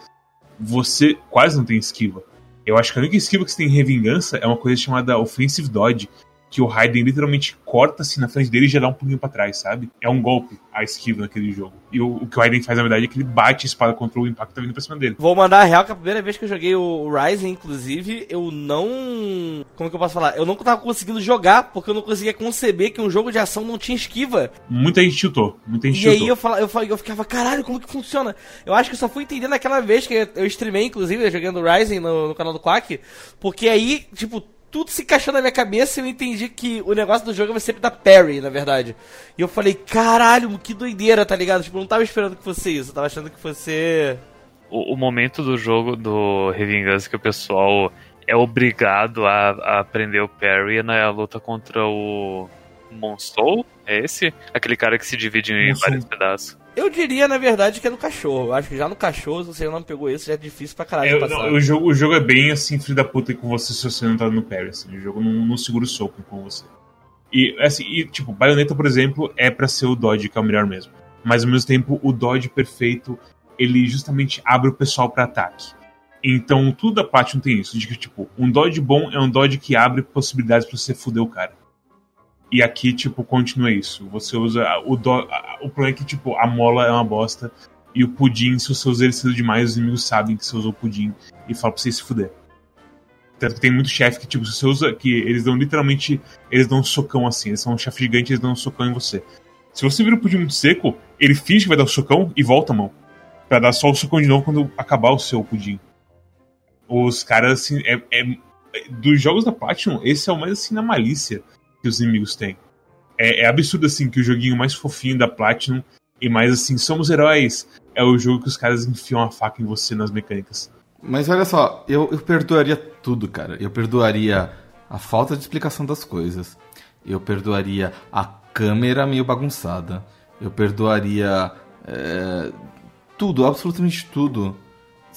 você quase não tem esquiva. Eu acho que a única esquiva que você tem em Revingança é uma coisa chamada Offensive Dodge, que o Raiden literalmente corta assim na frente dele e já dá um pulinho pra trás, sabe? É um golpe a esquiva naquele jogo. E o, o que o Raiden faz, na verdade, é que ele bate a espada contra o impacto que tá vindo pra cima dele. Vou mandar a real que a primeira vez que eu joguei o Rising, inclusive, eu não. Como que eu posso falar? Eu não tava conseguindo jogar porque eu não conseguia conceber que um jogo de ação não tinha esquiva. Muita gente chutou, muita gente E aí eu, fala, eu, eu ficava, caralho, como que funciona? Eu acho que eu só fui entender naquela vez que eu streamei, inclusive, jogando Rising no, no canal do Quack, porque aí, tipo, tudo se encaixou na minha cabeça e eu entendi que o negócio do jogo vai sempre dar parry, na verdade. E eu falei, caralho, que doideira, tá ligado? Tipo, eu não tava esperando que fosse isso, eu tava achando que fosse. O, o momento do jogo do Revingança que o pessoal é obrigado a, a aprender o parry é na luta contra o Monsou? É esse? Aquele cara que se divide em vários pedaços. Eu diria, na verdade, que é no cachorro. Eu acho que já no cachorro, se você não pegou isso, já é difícil pra caralho eu, não, o, jogo, o jogo é bem assim, filho da puta com você se você não tá no parry. Assim. O jogo não, não segura o soco com você. E, assim, e, tipo, Bayonetta, por exemplo, é para ser o Dodge, que é o melhor mesmo. Mas ao mesmo tempo, o Dodge perfeito, ele justamente abre o pessoal para ataque. Então, tudo da parte não tem isso. De que, tipo, um Dodge bom é um Dodge que abre possibilidades para você foder o cara. E aqui, tipo, continua isso. Você usa. O, do, o problema é que, tipo, a mola é uma bosta. E o pudim, se você usa ele cedo demais, os inimigos sabem que você usou o pudim e falam pra você se fuder. Tanto que tem muito chefe que, tipo, se você usa. que eles dão literalmente. Eles dão um socão assim. Eles são um chefe gigante eles dão um socão em você. Se você vira o pudim muito seco, ele finge que vai dar o socão e volta a mão. Pra dar só o socão de novo quando acabar o seu pudim. Os caras, assim. É, é, dos jogos da Platinum, esse é o mais assim na malícia que os inimigos têm. É, é, absurdo, assim, que o joguinho mais fofinho da Platinum e mais assim, somos heróis, é o jogo que os caras enfiam a faca em você nas mecânicas. Mas olha só, eu, eu perdoaria tudo, cara. Eu perdoaria a falta de explicação das coisas. Eu perdoaria a câmera meio bagunçada. Eu perdoaria é, tudo, absolutamente tudo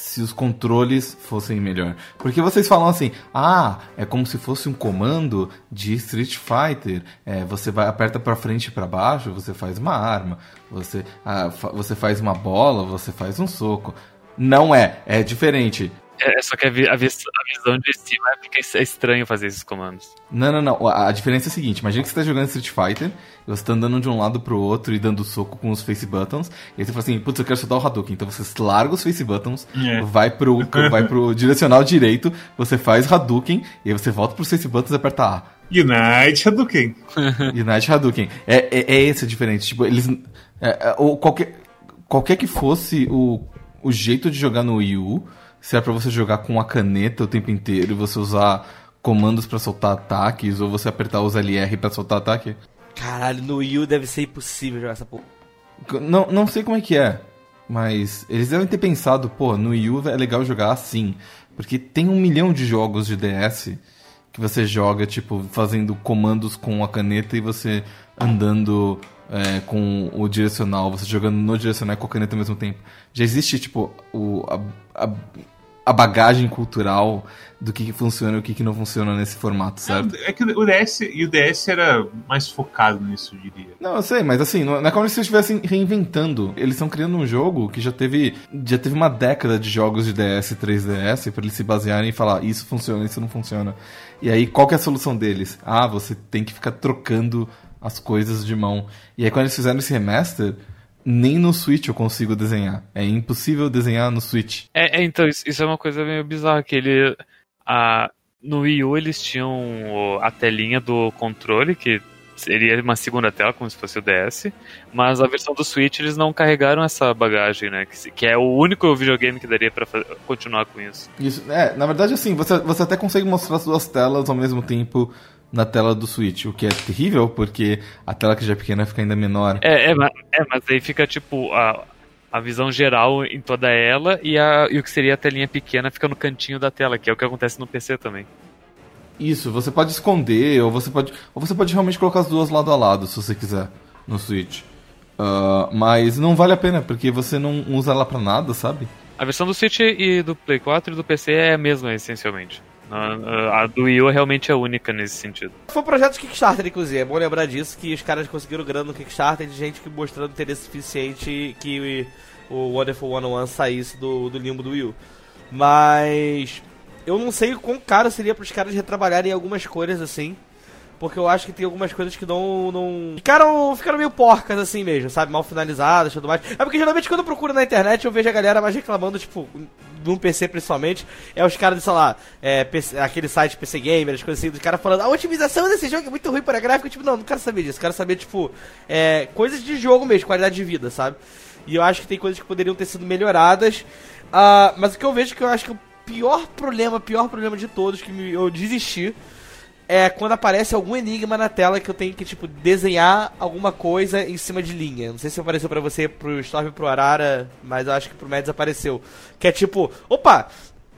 se os controles fossem melhor. Porque vocês falam assim, ah, é como se fosse um comando de Street Fighter. É, você vai aperta para frente e para baixo, você faz uma arma. Você, ah, fa você faz uma bola, você faz um soco. Não é, é diferente. É, é, só que a, vi a, visão de cima fica é estranho fazer esses comandos. Não, não, não. A, diferença é a seguinte: imagina que você está jogando Street Fighter, você está andando de um lado pro outro e dando soco com os face buttons, e aí você fala assim, putz, eu quero soltar o Hadouken. Então você larga os face buttons, é. vai, pro, vai pro direcional direito, você faz Hadouken, e aí você volta pros face buttons e aperta A. Unite Hadouken. Unite Hadouken. É, é, é esse a diferença. Tipo, eles. É, é, ou qualquer, qualquer que fosse o, o jeito de jogar no Wii U se é para você jogar com a caneta o tempo inteiro e você usar comandos para soltar ataques ou você apertar os LR para soltar ataque. Caralho, no Wii U deve ser impossível jogar essa porra. Não, não sei como é que é, mas eles devem ter pensado, pô, no Wii U é legal jogar assim, porque tem um milhão de jogos de DS que você joga, tipo, fazendo comandos com a caneta e você andando é, com o direcional, você jogando no direcional e com a caneta ao mesmo tempo. Já existe, tipo, o, a, a, a bagagem cultural do que, que funciona e o que, que não funciona nesse formato, certo? É, é que o DS e o DS era mais focado nisso, eu diria. Não, eu sei, mas assim, não é como se eles estivessem reinventando. Eles estão criando um jogo que já teve já teve uma década de jogos de DS e 3DS para eles se basearem e falar isso funciona, isso não funciona. E aí, qual que é a solução deles? Ah, você tem que ficar trocando as coisas de mão. E aí quando eles fizeram esse remaster, nem no Switch eu consigo desenhar. É impossível desenhar no Switch. É, é então, isso, isso, é uma coisa meio bizarra, que ele. A, No Wii U eles tinham a telinha do controle, que seria uma segunda tela, como se fosse o DS, mas a versão do Switch eles não carregaram essa bagagem, né? Que, que é o único videogame que daria para continuar com isso. Isso, é, na verdade, assim, você, você até consegue mostrar as duas telas ao mesmo tempo na tela do Switch, o que é terrível, porque a tela que já é pequena fica ainda menor. É, é, é mas aí fica tipo a, a visão geral em toda ela e, a, e o que seria a telinha pequena fica no cantinho da tela, que é o que acontece no PC também. Isso, você pode esconder, ou você pode, ou você pode realmente colocar as duas lado a lado, se você quiser, no Switch. Uh, mas não vale a pena, porque você não usa ela pra nada, sabe? A versão do Switch e do Play 4 e do PC é a mesma, essencialmente. A, do Wii U realmente é única nesse sentido. Foi um projeto de Kickstarter, inclusive. É bom lembrar disso, que os caras conseguiram grana no Kickstarter de gente que mostrando interesse suficiente que o Wonderful 101 saísse do, do limbo do Wii U. Mas eu não sei o quão caro seria para os caras retrabalharem algumas coisas assim. Porque eu acho que tem algumas coisas que não. não... Ficaram, ficaram meio porcas assim mesmo, sabe? Mal finalizadas e tudo mais. É porque geralmente quando eu procuro na internet eu vejo a galera mais reclamando, tipo, num PC principalmente, é os caras, sei lá, é, PC, aquele site PC Gamer, as coisas assim, dos caras falando, a otimização desse jogo é muito ruim para gráfico. Tipo, não, não quero saber disso. Quero saber, tipo, é, coisas de jogo mesmo, qualidade de vida, sabe? E eu acho que tem coisas que poderiam ter sido melhoradas. Uh, mas o que eu vejo que eu acho que pior problema, pior problema de todos que eu desisti é quando aparece algum enigma na tela que eu tenho que, tipo, desenhar alguma coisa em cima de linha. Não sei se apareceu para você, pro Storm e pro Arara, mas eu acho que pro Mads apareceu. Que é tipo, opa,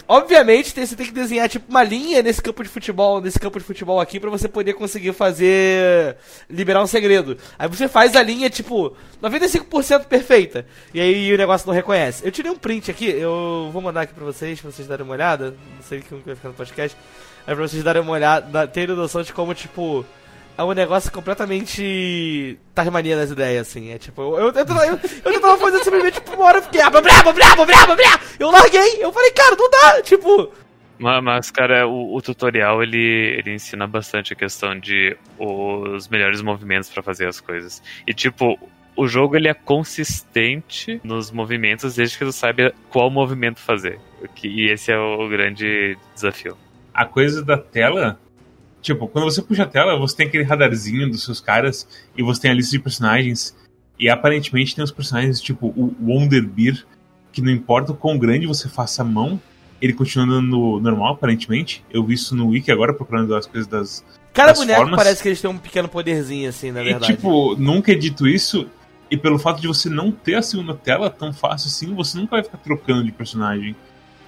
Obviamente, você tem que desenhar tipo uma linha nesse campo de futebol, nesse campo de futebol aqui para você poder conseguir fazer liberar um segredo. Aí você faz a linha tipo 95% perfeita. E aí o negócio não reconhece. Eu tirei um print aqui, eu vou mandar aqui para vocês, pra vocês darem uma olhada. Não sei como vai ficar no podcast. É pra vocês darem uma olhada, terem noção de como tipo é um negócio completamente Tasmania das ideias, assim. É tipo, eu, eu, eu, eu, eu tava fazendo simplesmente tipo, uma hora eu fiquei, ah, brabo, brabo, brabo, brabo. Eu larguei, eu falei, cara, não dá, tipo. Mas, mas cara, o, o, tutorial ele, ele ensina bastante a questão de os melhores movimentos para fazer as coisas. E tipo, o jogo ele é consistente nos movimentos desde que tu saiba qual movimento fazer. E esse é o grande desafio. A coisa da tela Tipo, quando você puxa a tela, você tem aquele radarzinho dos seus caras e você tem a lista de personagens. E aparentemente tem os personagens tipo o Wonder Beer, que não importa o quão grande você faça a mão, ele continua andando normal, aparentemente. Eu vi isso no Wiki agora, procurando as coisas das. Cada das boneco formas. parece que eles têm um pequeno poderzinho, assim, na verdade. E, tipo, nunca é dito isso. E pelo fato de você não ter a segunda tela tão fácil assim, você nunca vai ficar trocando de personagem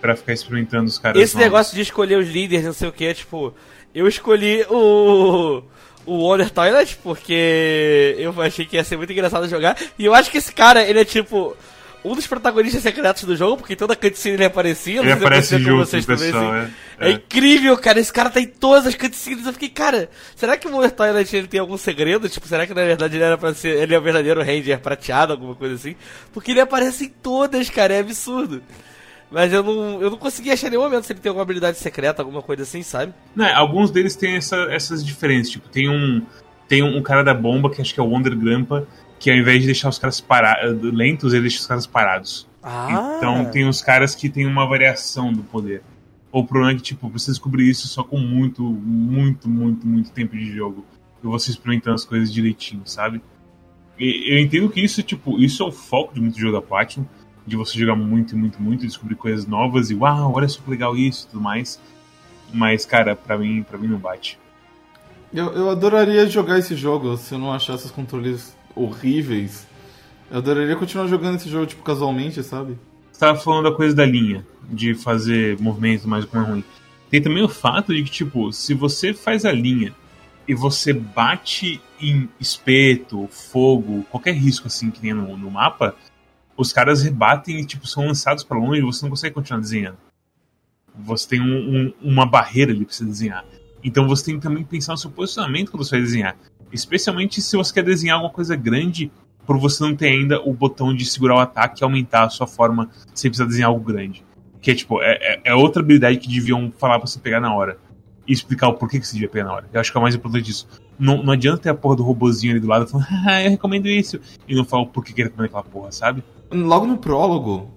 para ficar experimentando os caras. Esse novos. negócio de escolher os líderes, não sei o que, tipo, eu escolhi o o Wonder Toilet porque eu achei que ia ser muito engraçado jogar e eu acho que esse cara, ele é tipo um dos protagonistas secretos do jogo, porque toda cutscene ele aparecia. Ele aparece junto, vocês pessoal, também, assim. é, é. é, incrível, cara. Esse cara tá em todas as cutscenes. Eu fiquei, cara, será que o Wonder Toilet ele tem algum segredo? Tipo, será que na verdade ele era pra ser. Ele é o verdadeiro Ranger prateado, alguma coisa assim? Porque ele aparece em todas, cara. É absurdo. Mas eu não, eu não consegui achar nenhum momento se ele tem alguma habilidade secreta, alguma coisa assim, sabe? Não, alguns deles têm essa, essas diferenças. Tipo, tem um. Tem um, um, cara da bomba, que acho que é o Wonder Grampa, que ao invés de deixar os caras parados, lentos, ele deixa os caras parados. Ah. Então tem os caras que tem uma variação do poder. O problema é que, tipo, você descobrir isso só com muito, muito, muito, muito tempo de jogo. E você experimentando as coisas direitinho, sabe? E, eu entendo que isso, tipo, isso é o foco de muito jogo da Platinum de você jogar muito, muito, muito, descobrir coisas novas e uau, olha só que legal isso e tudo mais. Mas, cara, pra mim, pra mim não bate. Eu, eu adoraria jogar esse jogo se eu não achasse os controles horríveis. Eu adoraria continuar jogando esse jogo, tipo, casualmente, sabe? Você tava falando da coisa da linha, de fazer movimento mais é ruim. Tem também o fato de que, tipo, se você faz a linha e você bate em espeto, fogo, qualquer risco assim que tenha no, no mapa, os caras rebatem e tipo, são lançados para longe e você não consegue continuar desenhando. Você tem um, um, uma barreira ali para você desenhar. Então você tem que também pensar no seu posicionamento quando você vai desenhar. Especialmente se você quer desenhar alguma coisa grande por você não ter ainda o botão de segurar o ataque e aumentar a sua forma sem precisar desenhar algo grande. Que é tipo, é, é, é outra habilidade que deviam falar pra você pegar na hora. E explicar o porquê que você devia pegar na hora. Eu acho que é o mais importante disso. Não, não adianta ter a porra do robozinho ali do lado falando, ah, eu recomendo isso. E não falar o porquê que ele recomenda aquela porra, sabe? Logo no prólogo,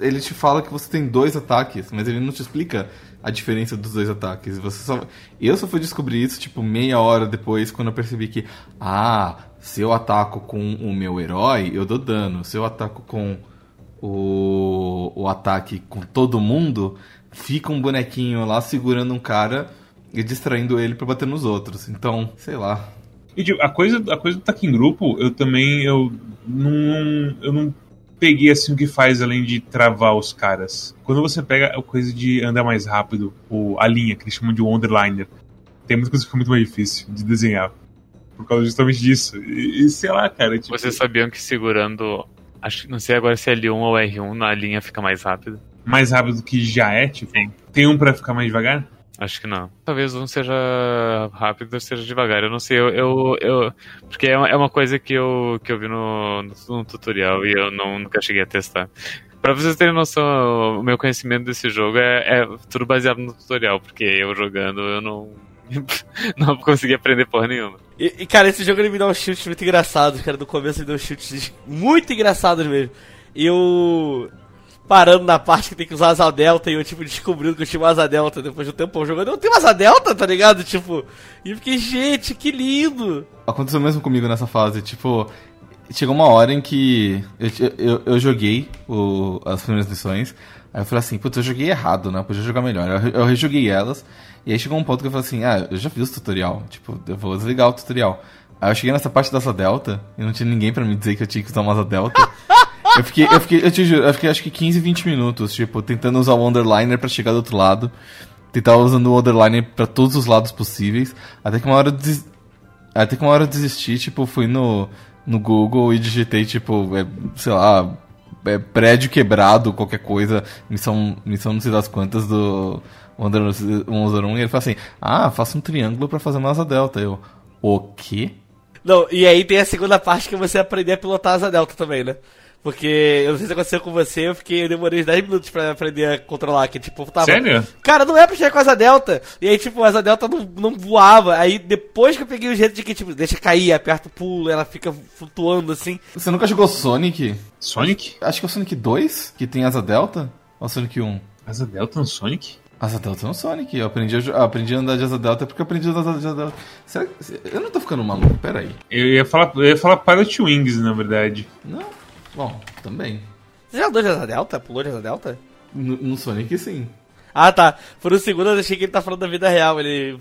ele te fala que você tem dois ataques, mas ele não te explica a diferença dos dois ataques. Você só... Eu só fui descobrir isso, tipo, meia hora depois, quando eu percebi que, ah, se eu ataco com o meu herói, eu dou dano. Se eu ataco com o, o ataque com todo mundo, fica um bonequinho lá segurando um cara e distraindo ele para bater nos outros. Então, sei lá. E tipo, a coisa, a coisa do ataque em grupo, eu também eu não, eu não peguei assim o que faz além de travar os caras. Quando você pega a coisa de andar mais rápido, ou a linha, que eles chamam de underliner, tem muita coisa que fica muito mais difícil de desenhar. Por causa justamente disso. E, e sei lá, cara. Tipo... Vocês sabiam que segurando. Acho, não sei agora se é L1 ou R1 na linha fica mais rápido. Mais rápido do que já é, tipo? Sim. Tem um pra ficar mais devagar? Acho que não. Talvez um seja rápido ou seja devagar. Eu não sei, eu. eu, eu porque é uma, é coisa que eu, que eu vi no, no, tutorial e eu não, nunca cheguei a testar. Pra vocês terem noção, o meu conhecimento desse jogo é, é tudo baseado no tutorial, porque eu jogando eu não. não consegui aprender porra nenhuma. E, e, cara, esse jogo ele me dá uns chutes muito engraçados, cara. No começo ele deu uns chutes muito engraçados mesmo. E eu parando na parte que tem que usar asa delta e eu, tipo, descobrindo que eu tinha uma asa delta depois de um tempo jogando. Eu tenho uma asa delta, tá ligado? Tipo, e eu fiquei, gente, que lindo! Aconteceu mesmo comigo nessa fase, tipo, chegou uma hora em que eu, eu, eu joguei o, as primeiras missões, aí eu falei assim, putz, eu joguei errado, né? Eu podia jogar melhor. Eu, eu rejoguei elas, e aí chegou um ponto que eu falei assim, ah, eu já fiz o tutorial, tipo, eu vou desligar o tutorial. Aí eu cheguei nessa parte da asa delta, e não tinha ninguém para me dizer que eu tinha que usar uma asa delta. Eu fiquei, eu fiquei, eu te juro, eu fiquei acho que 15, 20 minutos, tipo, tentando usar o underliner para chegar do outro lado. Tentava usando o underliner para todos os lados possíveis. Até que uma hora des... até que uma hora eu desisti, tipo, fui no, no Google e digitei, tipo, é, sei lá, é, prédio quebrado, qualquer coisa, missão, missão não sei das quantas do Wonder 101, e ele fala assim, ah, faça um triângulo para fazer uma asa delta. Eu, o quê? Não, e aí tem a segunda parte que você aprender a pilotar asa delta também, né? Porque eu não sei se aconteceu com você, eu fiquei, eu demorei 10 minutos pra aprender a controlar, que tipo, tava. Sério? Cara, não é pra chegar com a asa delta. E aí, tipo, a asa delta não, não voava. Aí depois que eu peguei o jeito de que, tipo, deixa cair, aperta o pulo, ela fica flutuando assim. Você nunca jogou Sonic? Sonic? Acho que é o Sonic 2 que tem asa delta? Ou o Sonic 1? Asa delta no Sonic? Asa Delta no Sonic. Eu aprendi a, aprendi a andar de Asa Delta porque eu aprendi a andar de Asa Delta. Será que, eu não tô ficando maluco, peraí. Eu ia falar, eu ia falar Pilot Wings, na verdade. Não. Bom, também. Você já andou de asa delta? Pulou de asa delta? No, no Sonic, sim. Ah, tá. Por um segundo eu achei que ele tá falando da vida real, ele...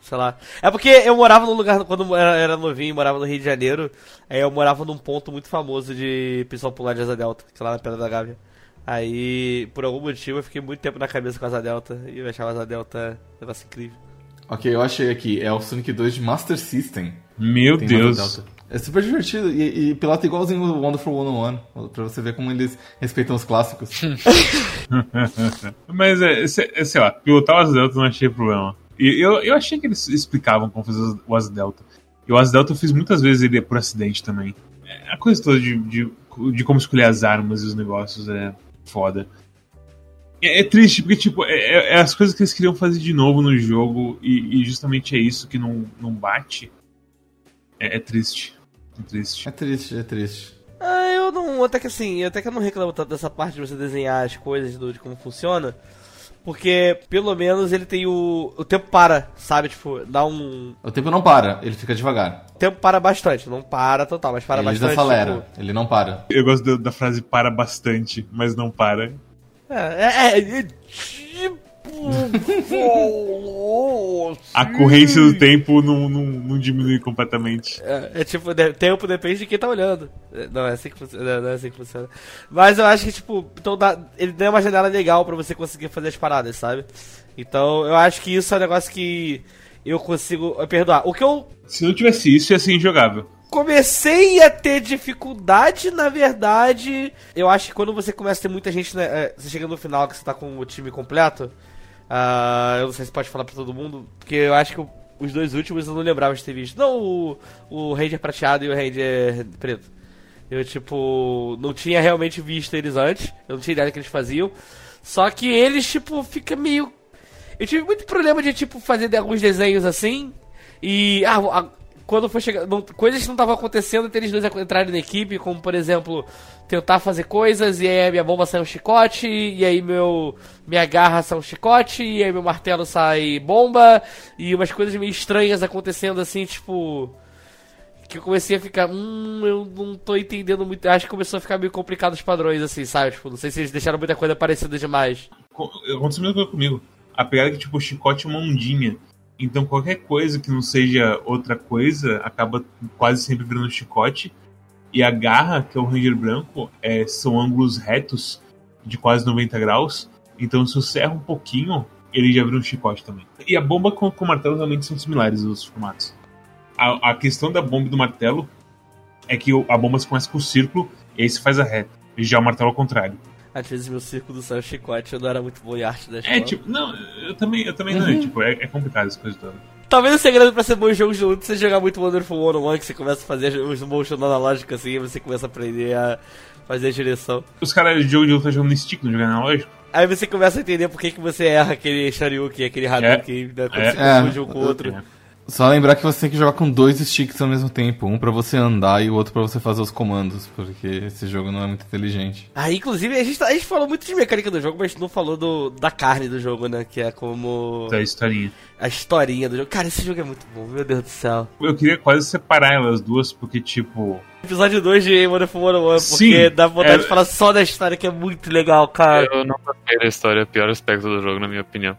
Sei lá. É porque eu morava num lugar, quando era, era novinho, morava no Rio de Janeiro, aí eu morava num ponto muito famoso de pessoal pular de asa delta, que é lá na Pedra da Gávea. Aí, por algum motivo, eu fiquei muito tempo na cabeça com a asa delta, e eu achava a asa delta um negócio incrível. Ok, eu achei aqui. É o Sonic 2 de Master System. Meu Tem Deus. É super divertido. E, e pilota igualzinho o Wonderful 101. Pra você ver como eles respeitam os clássicos. Mas, é, é, sei lá, pilotar o Asa Delta não achei problema. E eu, eu achei que eles explicavam como fazer o Asa Delta. E o Asa Delta eu fiz muitas vezes ele por acidente também. É, a coisa toda de, de, de como escolher as armas e os negócios é foda. É, é, triste, porque, tipo, é, é, é, as coisas que eles queriam fazer de novo no jogo e, e justamente é isso que não, não bate. É, triste. É triste. É triste, é triste. Ah, eu não. Até que assim, até que eu não reclamo tanto dessa parte de você desenhar as coisas, do, de como funciona. Porque, pelo menos, ele tem o. O tempo para, sabe? Tipo, dá um. O tempo não para, ele fica devagar. O tempo para bastante, não para total, mas para ele bastante. Ele desacelera, tipo... ele não para. Eu gosto da, frase para bastante, mas não para. É, é, é, é tipo. A corrência do tempo não, não, não diminui completamente. É, é, tipo, de, tempo depende de quem tá olhando. É, não é, assim que funciona, não é assim que funciona. Mas eu acho que, tipo, então dá, ele dá uma janela legal pra você conseguir fazer as paradas, sabe? Então eu acho que isso é um negócio que eu consigo perdoar. O que eu. Se não tivesse isso, ia ser injogável comecei a ter dificuldade, na verdade. Eu acho que quando você começa a ter muita gente, né, é, você chega no final que você tá com o time completo. Uh, eu não sei se pode falar pra todo mundo, porque eu acho que os dois últimos eu não lembrava de ter visto. Não o, o Ranger prateado e o Ranger preto. Eu, tipo, não tinha realmente visto eles antes. Eu não tinha ideia do que eles faziam. Só que eles, tipo, fica meio. Eu tive muito problema de, tipo, fazer alguns desenhos assim. E. Ah, quando foi chegando. Coisas que não estavam acontecendo entre eles dois entrarem na equipe, como por exemplo, tentar fazer coisas, e aí minha bomba sai um chicote, e aí meu. Minha garra sai um chicote, e aí meu martelo sai bomba, e umas coisas meio estranhas acontecendo assim, tipo que eu comecei a ficar, hum, eu não tô entendendo muito. Acho que começou a ficar meio complicado os padrões, assim, sabe? Tipo, não sei se eles deixaram muita coisa parecida demais. Aconteceu a mesma coisa comigo. A pegada que, tipo, o chicote é uma ondinha. Então qualquer coisa que não seja outra coisa acaba quase sempre virando chicote. E a garra, que é o Ranger branco, é, são ângulos retos de quase 90 graus. Então se você erra um pouquinho, ele já vira um chicote também. E a bomba com, com o martelo realmente são similares os formatos a, a questão da bomba e do martelo é que a bomba começa com o círculo e aí você faz a reta. E já o martelo ao contrário. Às vezes meu círculo do céu chicote eu não era muito bom em arte da escola. É, tipo, não, eu também, eu também uhum. não, tipo, é, é complicado essa coisa toda. Talvez o segredo pra ser bom em jogos de luta seja jogar muito Wonderful One on One, que você começa a fazer os motion analógicos assim, você começa a aprender a fazer a direção. Os caras de jogo de luta jogam no stick, não jogam analógico? Aí você começa a entender por que, que você erra aquele Shoryuken, aquele Hadouken, é. né, quando é. você confunde um com o outro. É. Só lembrar que você tem que jogar com dois sticks ao mesmo tempo. Um para você andar e o outro para você fazer os comandos. Porque esse jogo não é muito inteligente. Ah, inclusive, a gente, tá, a gente falou muito de mecânica do jogo, mas não falou do, da carne do jogo, né? Que é como. Da historinha. A historinha do jogo. Cara, esse jogo é muito bom, meu Deus do céu. Eu queria quase separar elas duas, porque, tipo. Episódio 2 de Wonderful 101, porque Sim, dá vontade é... de falar só da história, que é muito legal, cara. Eu não gostei da história, é o pior aspecto do jogo, na minha opinião.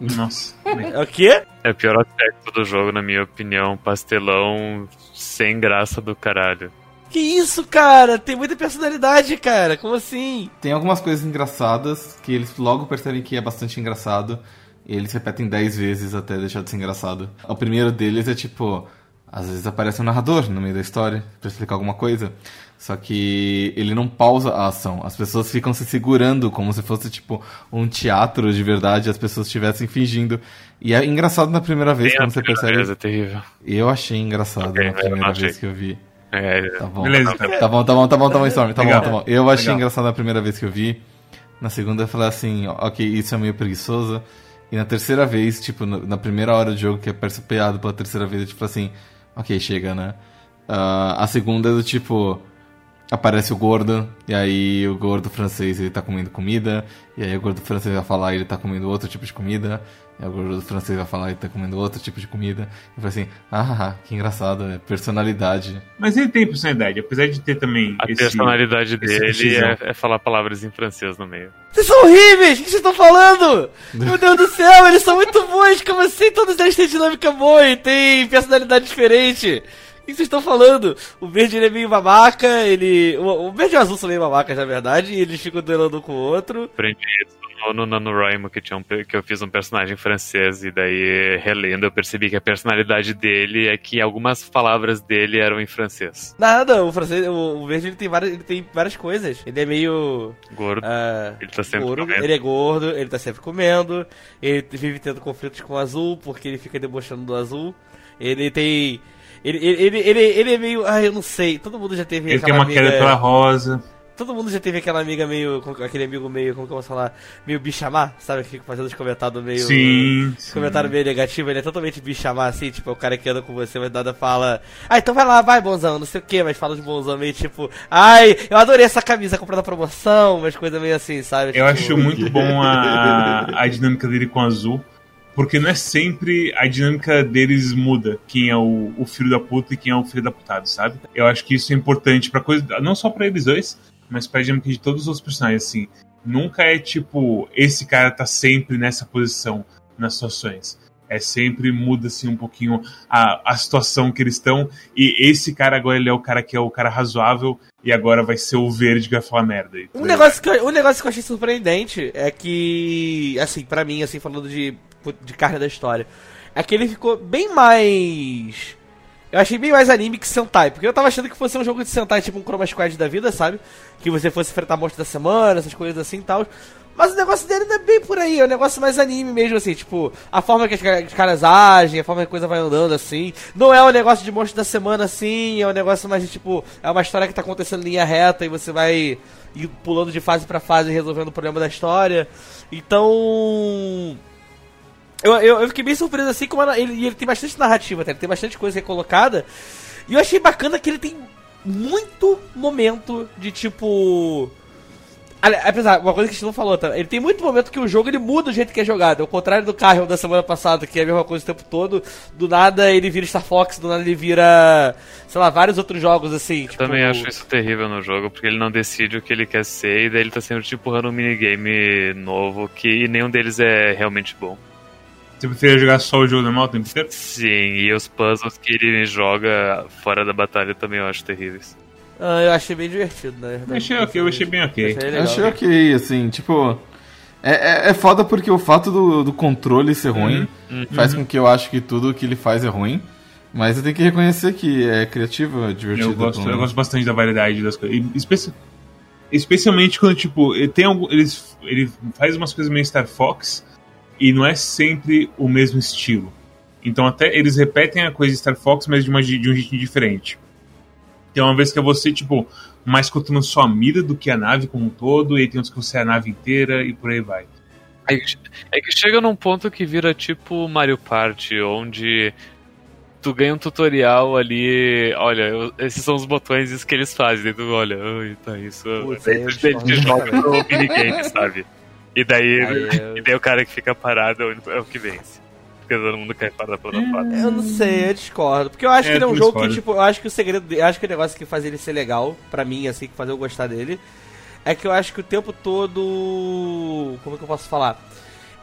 Nossa. É o quê? É o pior aspecto do jogo, na minha opinião. Pastelão sem graça do caralho. Que isso, cara? Tem muita personalidade, cara. Como assim? Tem algumas coisas engraçadas que eles logo percebem que é bastante engraçado. E eles repetem 10 vezes até deixar de ser engraçado. O primeiro deles é tipo. Às vezes aparece um narrador no meio da história para explicar alguma coisa. Só que ele não pausa a ação. As pessoas ficam se segurando como se fosse tipo um teatro de verdade, as pessoas estivessem fingindo. E é engraçado na primeira vez, quando você percebe. Vez é terrível. Eu achei engraçado okay, na primeira vez que eu vi. É, tá bom. Beleza, tá, tá bom, tá bom, tá bom, tá bom, Storm. Tá Legal. bom, tá bom. Eu achei Legal. engraçado na primeira vez que eu vi. Na segunda eu falei assim, ok, isso é meio preguiçoso. E na terceira vez, tipo, na primeira hora do jogo, que é percebeado pela terceira vez, eu tipo assim, ok, chega, né? Uh, a segunda é do tipo aparece o gordo, e aí o gordo francês ele tá comendo comida, e aí o gordo francês vai falar ele tá comendo outro tipo de comida, e aí o gordo francês vai falar ele tá comendo outro tipo de comida. E foi assim, ah, que engraçado, é personalidade. Mas ele tem personalidade, apesar de ter também. A esse, personalidade dele é, é, falar palavras em francês no meio. Vocês são horríveis! O que vocês estão falando? Meu Deus do céu, eles são muito bons! Como assim todos eles têm dinâmica boa e têm personalidade diferente? Que vocês estão falando? O verde ele é meio babaca, ele. O, verde e o azul são meio babacas, na verdade, e eles ficam duelando um com o outro. Aprendi isso no NaNoWriMo que, tinha um, que eu fiz um personagem francês, e daí, relendo, eu percebi que a personalidade dele é que algumas palavras dele eram em francês. Nada, o francês, o, o verde ele tem, várias, ele tem várias coisas. Ele é meio. Gordo. Uh, ele tá sempre gordo, comendo. Ele é gordo, ele tá sempre comendo. Ele vive tendo conflitos com o azul, porque ele fica debochando do azul. Ele tem ele, ele, ele, ele é meio. Ah, eu não sei. Todo mundo já teve. Ele tem uma amiga, queda pela rosa. Todo mundo já teve aquela amiga meio. Aquele amigo meio. Como que eu posso falar? Meio bichamar, sabe? Que fica fazendo os comentários meio. Sim. Os comentários meio negativos. Ele é totalmente bichamar, assim. Tipo, é o cara que anda com você, mas nada fala. Ah, então vai lá, vai, bonzão. Não sei o que, mas fala de bonzão meio tipo. Ai, eu adorei essa camisa comprada promoção. Umas coisas meio assim, sabe? Eu tipo... acho muito bom a, a dinâmica dele com o azul. Porque não é sempre a dinâmica deles muda. Quem é o, o filho da puta e quem é o filho da putado, sabe? Eu acho que isso é importante para coisa. Não só para eles dois, mas pra dinâmica de todos os outros personagens, assim. Nunca é tipo, esse cara tá sempre nessa posição nas situações. É sempre muda assim um pouquinho a, a situação que eles estão. E esse cara agora ele é o cara que é o cara razoável e agora vai ser o verde que vai falar merda. Um negócio, que eu, um negócio que eu achei surpreendente é que, assim, para mim, assim, falando de de carne da história. É que ele ficou bem mais. Eu achei bem mais anime que Sentai, porque eu tava achando que fosse um jogo de Sentai, tipo um Chroma Squad da vida, sabe? Que você fosse enfrentar monstro da semana, essas coisas assim e tal. Mas o negócio dele não é bem por aí, é um negócio mais anime mesmo, assim, tipo, a forma que os caras agem, a forma que a coisa vai andando, assim. Não é um negócio de monstro da semana, assim, é um negócio mais tipo, é uma história que tá acontecendo em linha reta e você vai ir pulando de fase para fase resolvendo o problema da história. Então Eu, eu, eu fiquei bem surpreso assim, como ele, ele tem bastante narrativa, até, ele tem bastante coisa que é colocada. E eu achei bacana que ele tem muito momento de tipo. Apesar, uma coisa que a gente não falou, tá? Ele tem muito momento que o jogo ele muda o jeito que é jogado. Ao contrário do Carrion da semana passada, que é a mesma coisa o tempo todo. Do nada ele vira Star Fox, do nada ele vira. sei lá, vários outros jogos assim. tipo, Também acho isso terrível no jogo, porque ele não decide o que ele quer ser e daí ele tá sempre te empurrando um minigame novo que nenhum deles é realmente bom. Você preferia jogar só o jogo normal o tempo inteiro? Sim, e os puzzles que ele joga fora da batalha também eu acho terríveis. Ah, eu achei bem divertido, né? Eu achei ok, eu achei bem ok. Achei Eu legal. achei ok, assim, tipo. É, é, é foda porque o fato do, do controle ser ruim faz com que eu acho que tudo que ele faz é ruim. Mas eu tenho que reconhecer que é criativo, é divertido. Eu gosto, eu gosto bastante da variedade das coisas. Especi- especialmente quando, tipo, ele tem algum, eles, ele faz umas coisas meio Star Fox e não é sempre o mesmo estilo. Então até eles repetem a coisa de Star Fox, mas de, uma, de um jeitinho diferente. Tem uma vez que é você, tipo, mais contando sua mira do que a nave como um todo, e aí tem outros que você é a nave inteira e por aí vai. É que, é que chega num ponto que vira tipo Mario Party, onde tu ganha um tutorial ali, olha, eu- esses são os botões isso que eles fazem, daí tu olha, ai, tá isso. Putz, daí tu te discordo. joga minigame, sabe? E daí, Aí eu- e daí o cara que fica parado é é o que vence. Porque todo mundo cai fora da plataforma. Eu não sei, eu discordo. Porque eu acho É, que ele é um jogo discorda. que, tipo, eu acho que o segredo eu acho que o negócio que faz ele ser legal, pra mim, assim, que faz eu gostar dele, é que eu acho que o tempo todo. Como é que eu posso falar?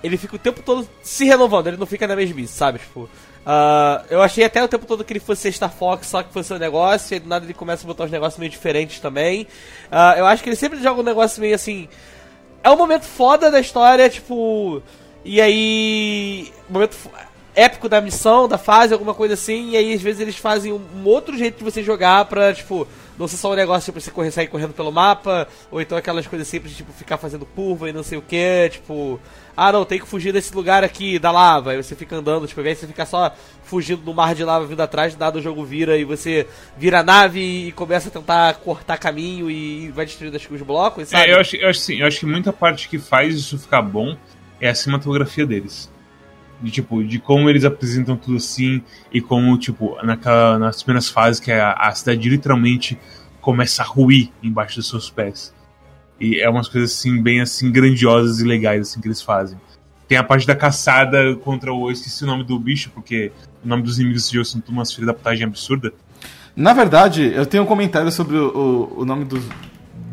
Ele fica o tempo todo se renovando, ele não fica na mesmice, sabe? Tipo. ah, eu achei até o tempo todo que ele fosse Star Fox, só que fosse um negócio, e aí do nada ele começa a botar uns negócios meio diferentes também. Ah, eu acho que ele sempre joga um negócio meio assim. É um momento foda da história, tipo. E aí. Momento épico da missão, da fase, alguma coisa assim. E aí, às vezes, eles fazem um, outro jeito de você jogar pra, tipo. Não ser só um negócio pra você correr, sair correndo pelo mapa. Ou então aquelas coisas simples, tipo, ficar fazendo curva e não sei o que. Tipo. Ah, não, tem que fugir desse lugar aqui, da lava. Aí você fica andando, tipo, ao invés de você ficar só fugindo do mar de lava vindo atrás, do nada o jogo vira e você vira a nave e começa a tentar cortar caminho e vai destruindo os blocos, sabe? É, eu acho, eu acho assim, eu acho que muita parte que faz isso ficar bom é a cinematografia deles. De tipo, de como eles apresentam tudo assim e como, tipo, naquela, nas primeiras fases que a, a cidade literalmente começa a ruir embaixo dos seus pés. E é umas coisas assim, bem assim, grandiosas e legais assim que eles fazem. Tem a parte da caçada contra o. Eu esqueci o nome do bicho, porque o nome dos inimigos desse jogo são umas filhas da putagem absurda. Na verdade, eu tenho um comentário sobre o, o, o nome dos,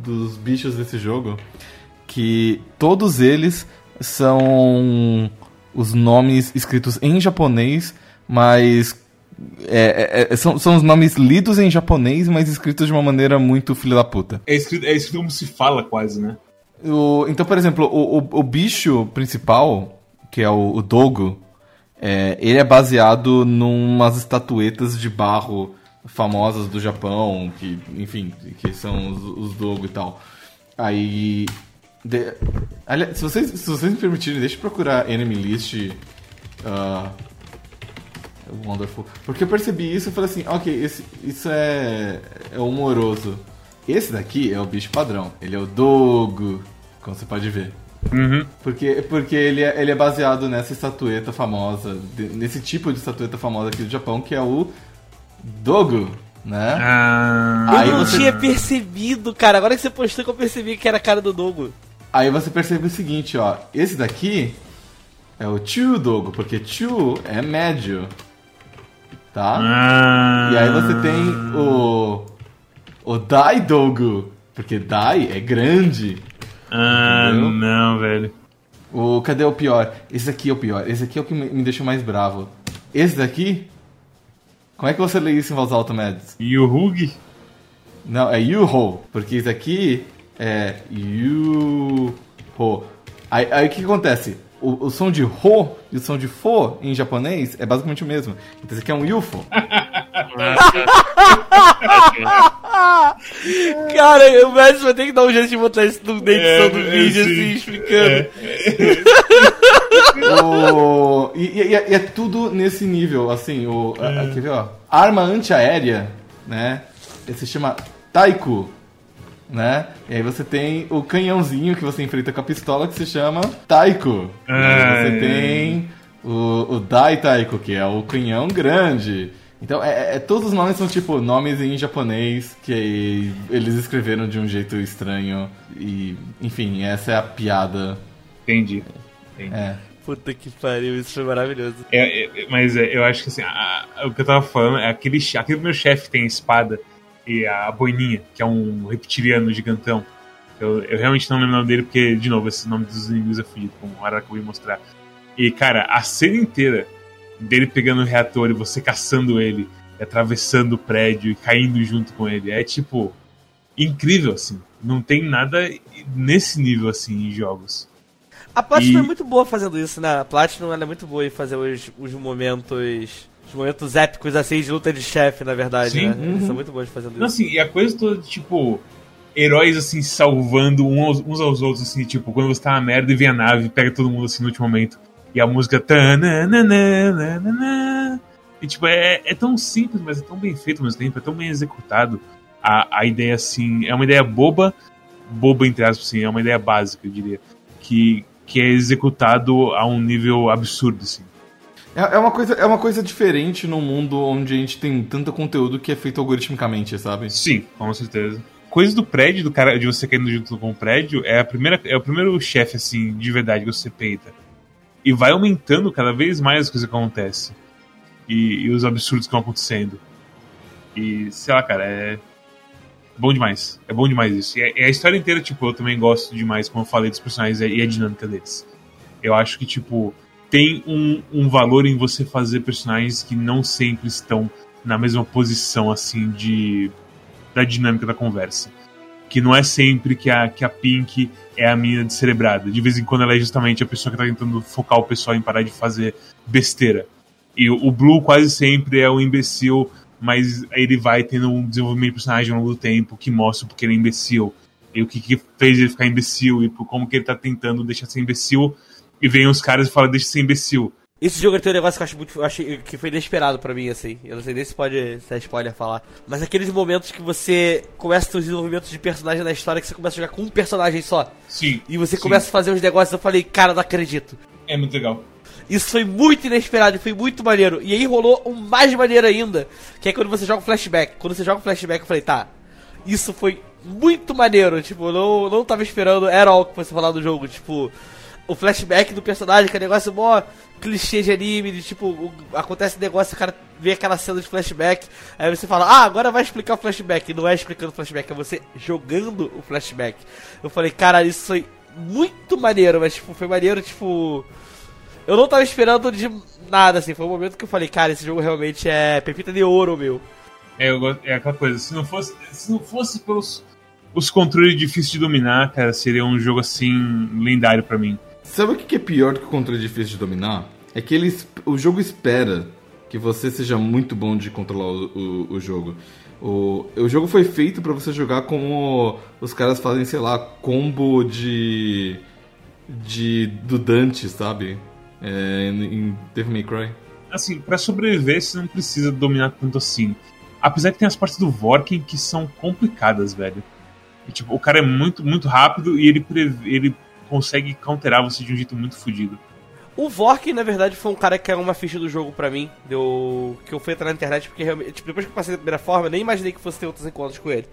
dos bichos desse jogo. Que todos eles são os nomes escritos em japonês, mas. é, é, é, são, são os nomes lidos em japonês, mas escritos de uma maneira muito filha da puta. É escrito, é escrito como se fala quase, né? O- então, por exemplo, o, o, o bicho principal, que é o, o Dogo, é, ele é baseado numas estatuetas de barro famosas do Japão, que, enfim, que são os, os Dogo e tal. Aí. De- aliás, se, vocês, se vocês me permitirem, deixa eu procurar Enemy List. ah, Wonderful. Porque eu percebi isso e falei assim, ok, esse, isso é, é humoroso. Esse daqui é o bicho padrão. Ele é o Dogo, como você pode ver. Uhum. Porque, porque ele, é, ele é baseado nessa estatueta famosa, de- nesse tipo de estatueta famosa aqui do Japão, que é o Dogo, né? Ah, Eu Aí não você- tinha percebido, cara. Agora que você postou que eu percebi que era a cara do Dogo. Aí você percebe o seguinte, ó. Esse daqui é o Chu Dogo, porque Chu é médio. Tá? ah, E aí você tem o. O Dai Dogo, porque Dai é grande. Ah, Entendeu? não, velho. O, cadê o pior? Esse aqui é o pior. Esse aqui é o que me, deixa mais bravo. Esse daqui. Como é que você lê isso em voz alta, Mads? E o Hug? Não, é Yuho. Porque esse aqui é Yuho. Aí, aí o que, que acontece? O, o som de Ho e o som de Fo em japonês é basicamente o mesmo. Então esse aqui é um UFO. Cara, o Messi vai ter que dar um jeito de botar isso no- na edição É, do é, vídeo, sim. assim, explicando. O- e, e- e é, e é tudo nesse nível, assim, o, a- a- quer ver, ó? Arma antiaérea, né? Ele se chama Taiko, né? E aí você tem o canhãozinho que você enfrenta com a pistola que se chama Taiko. E aí Ai. você tem o, o Dai Taiko, que é o canhão grande. Então, é, é, todos os nomes são tipo nomes em japonês que eles escreveram de um jeito estranho. E, enfim, essa é a piada. Entendi. Entendi. É. Puta que pariu, isso foi maravilhoso. É, é, mas é, eu acho que assim, a- a- o que eu tava falando é aquele, aquele meu chefe tem a espada e a boininha, que é um reptiliano gigantão. Eu, eu realmente não lembro o nome dele, porque, de novo, esse nome dos inimigos é fudido, como o Araka ia mostrar. E, cara, a cena inteira dele pegando o reator e você caçando ele, e atravessando o prédio e caindo junto com ele, é tipo. incrível, assim. Não tem nada nesse nível, assim, em jogos. A Platinum E- é muito boa fazendo isso, né? A Platinum é muito boa em fazer os, os momentos. Os momentos épicos assim de luta de chefe, na verdade, Sim. né? Eles são muito bons fazendo Não, isso. assim, e a coisa toda, tipo, heróis, assim, salvando uns aos outros, assim, tipo, quando você tá na merda e vem a nave, pega todo mundo, assim, no último momento. E a música... tananana, E, tipo, é, é tão simples, mas é tão bem feito ao mesmo tempo, é tão bem executado. A, a ideia, assim, é uma ideia boba, boba, entre aspas, assim, é uma ideia básica, eu diria, que, que é executado a um nível absurdo, assim. É, é uma coisa, é uma coisa diferente num mundo onde a gente tem tanto conteúdo que é feito algoritmicamente, sabe? Sim, com certeza. Coisa do prédio, do cara, de você caindo junto com o prédio, é a primeira, é o primeiro chefe assim de verdade que você peita. E vai aumentando cada vez mais as coisas que acontecem. E, e os absurdos que estão acontecendo. E sei lá, cara, é bom demais. É bom demais isso. E a, e a história inteira, tipo, eu também gosto demais, como eu falei, dos personagens e a dinâmica deles. Eu acho que, tipo, tem um, um valor em você fazer personagens que não sempre estão na mesma posição, assim, de da dinâmica da conversa. Que não é sempre que a, que a Pink é a mina descerebrada. De vez em quando ela é justamente a pessoa que tá tentando focar o pessoal em parar de fazer besteira. E o, Blue quase sempre é o imbecil, mas ele vai tendo um desenvolvimento de personagem ao longo do tempo que mostra porque ele é imbecil. E o que, que fez ele ficar imbecil, e como que ele tá tentando deixar de ser imbecil. E vem os caras e falam, deixa de ser imbecil. Esse jogo tem um negócio que eu acho muito. Eu achei que foi inesperado pra mim, assim. Eu não sei nem se pode se é spoiler falar. Mas aqueles momentos que você começa os desenvolvimentos de personagem na história que você começa a jogar com um personagem só. Sim. E você sim. começa a fazer uns negócios, eu falei, cara, não acredito. É muito legal. Isso foi muito inesperado e foi muito maneiro. E aí rolou um mais maneiro ainda, que é quando você joga um flashback. Quando você joga um flashback, eu falei, tá, isso foi muito maneiro. Tipo, eu não, não tava esperando, era o que você falar do jogo. Tipo, o flashback do personagem, que é um negócio mó clichê de anime, de tipo, o- acontece um negócio, o cara vê aquela cena de flashback, aí você fala, ah, agora vai explicar o flashback. E não é explicando o flashback, é você jogando o flashback. Eu falei, cara, isso foi muito maneiro, mas tipo, foi maneiro, tipo. Eu não tava esperando de nada, assim. Foi um momento que eu falei, cara, esse jogo realmente é pepita de ouro, meu. É, eu é aquela coisa, se não fosse, se não fosse pelos os controles difíceis de dominar, cara, seria um jogo assim lendário pra mim. Sabe o que é pior do que o controle difícil de dominar? É que ele, o jogo espera que você seja muito bom de controlar o, o, o jogo. O, o jogo foi feito pra você jogar como os caras fazem, sei lá, combo de. de. do Dante, sabe? É, em Devil May Cry. Assim, pra sobreviver você não precisa dominar tanto assim. Apesar que tem as partes do Vorken que são complicadas, velho. E, tipo, o cara é muito, muito rápido e ele, ele consegue counterar você de um jeito muito fodido. O Vork, na verdade, foi um cara que caiu uma ficha do jogo pra mim. Deu... Que eu fui entrar na internet porque realmente. Tipo, depois que eu passei da primeira forma, eu nem imaginei que fosse ter outros encontros com ele.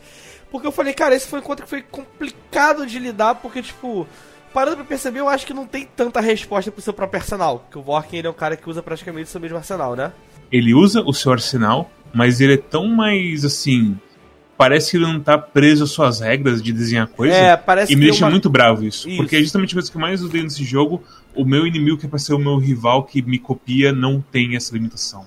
Porque eu falei, cara, esse foi um encontro que foi complicado de lidar, porque, tipo. Parando pra perceber, eu acho que não tem tanta resposta pro seu próprio arsenal. Porque o Vork ele é um cara que usa praticamente o seu mesmo arsenal, né? Ele usa o seu arsenal, mas ele é tão mais assim. Parece que ele não tá preso às suas regras de desenhar coisa. É, parece E me deixa uma- muito bravo isso, Isso. Porque é justamente a coisa que eu mais odeio nesse jogo. O meu inimigo, que é pra ser o meu rival que me copia, não tem essa limitação.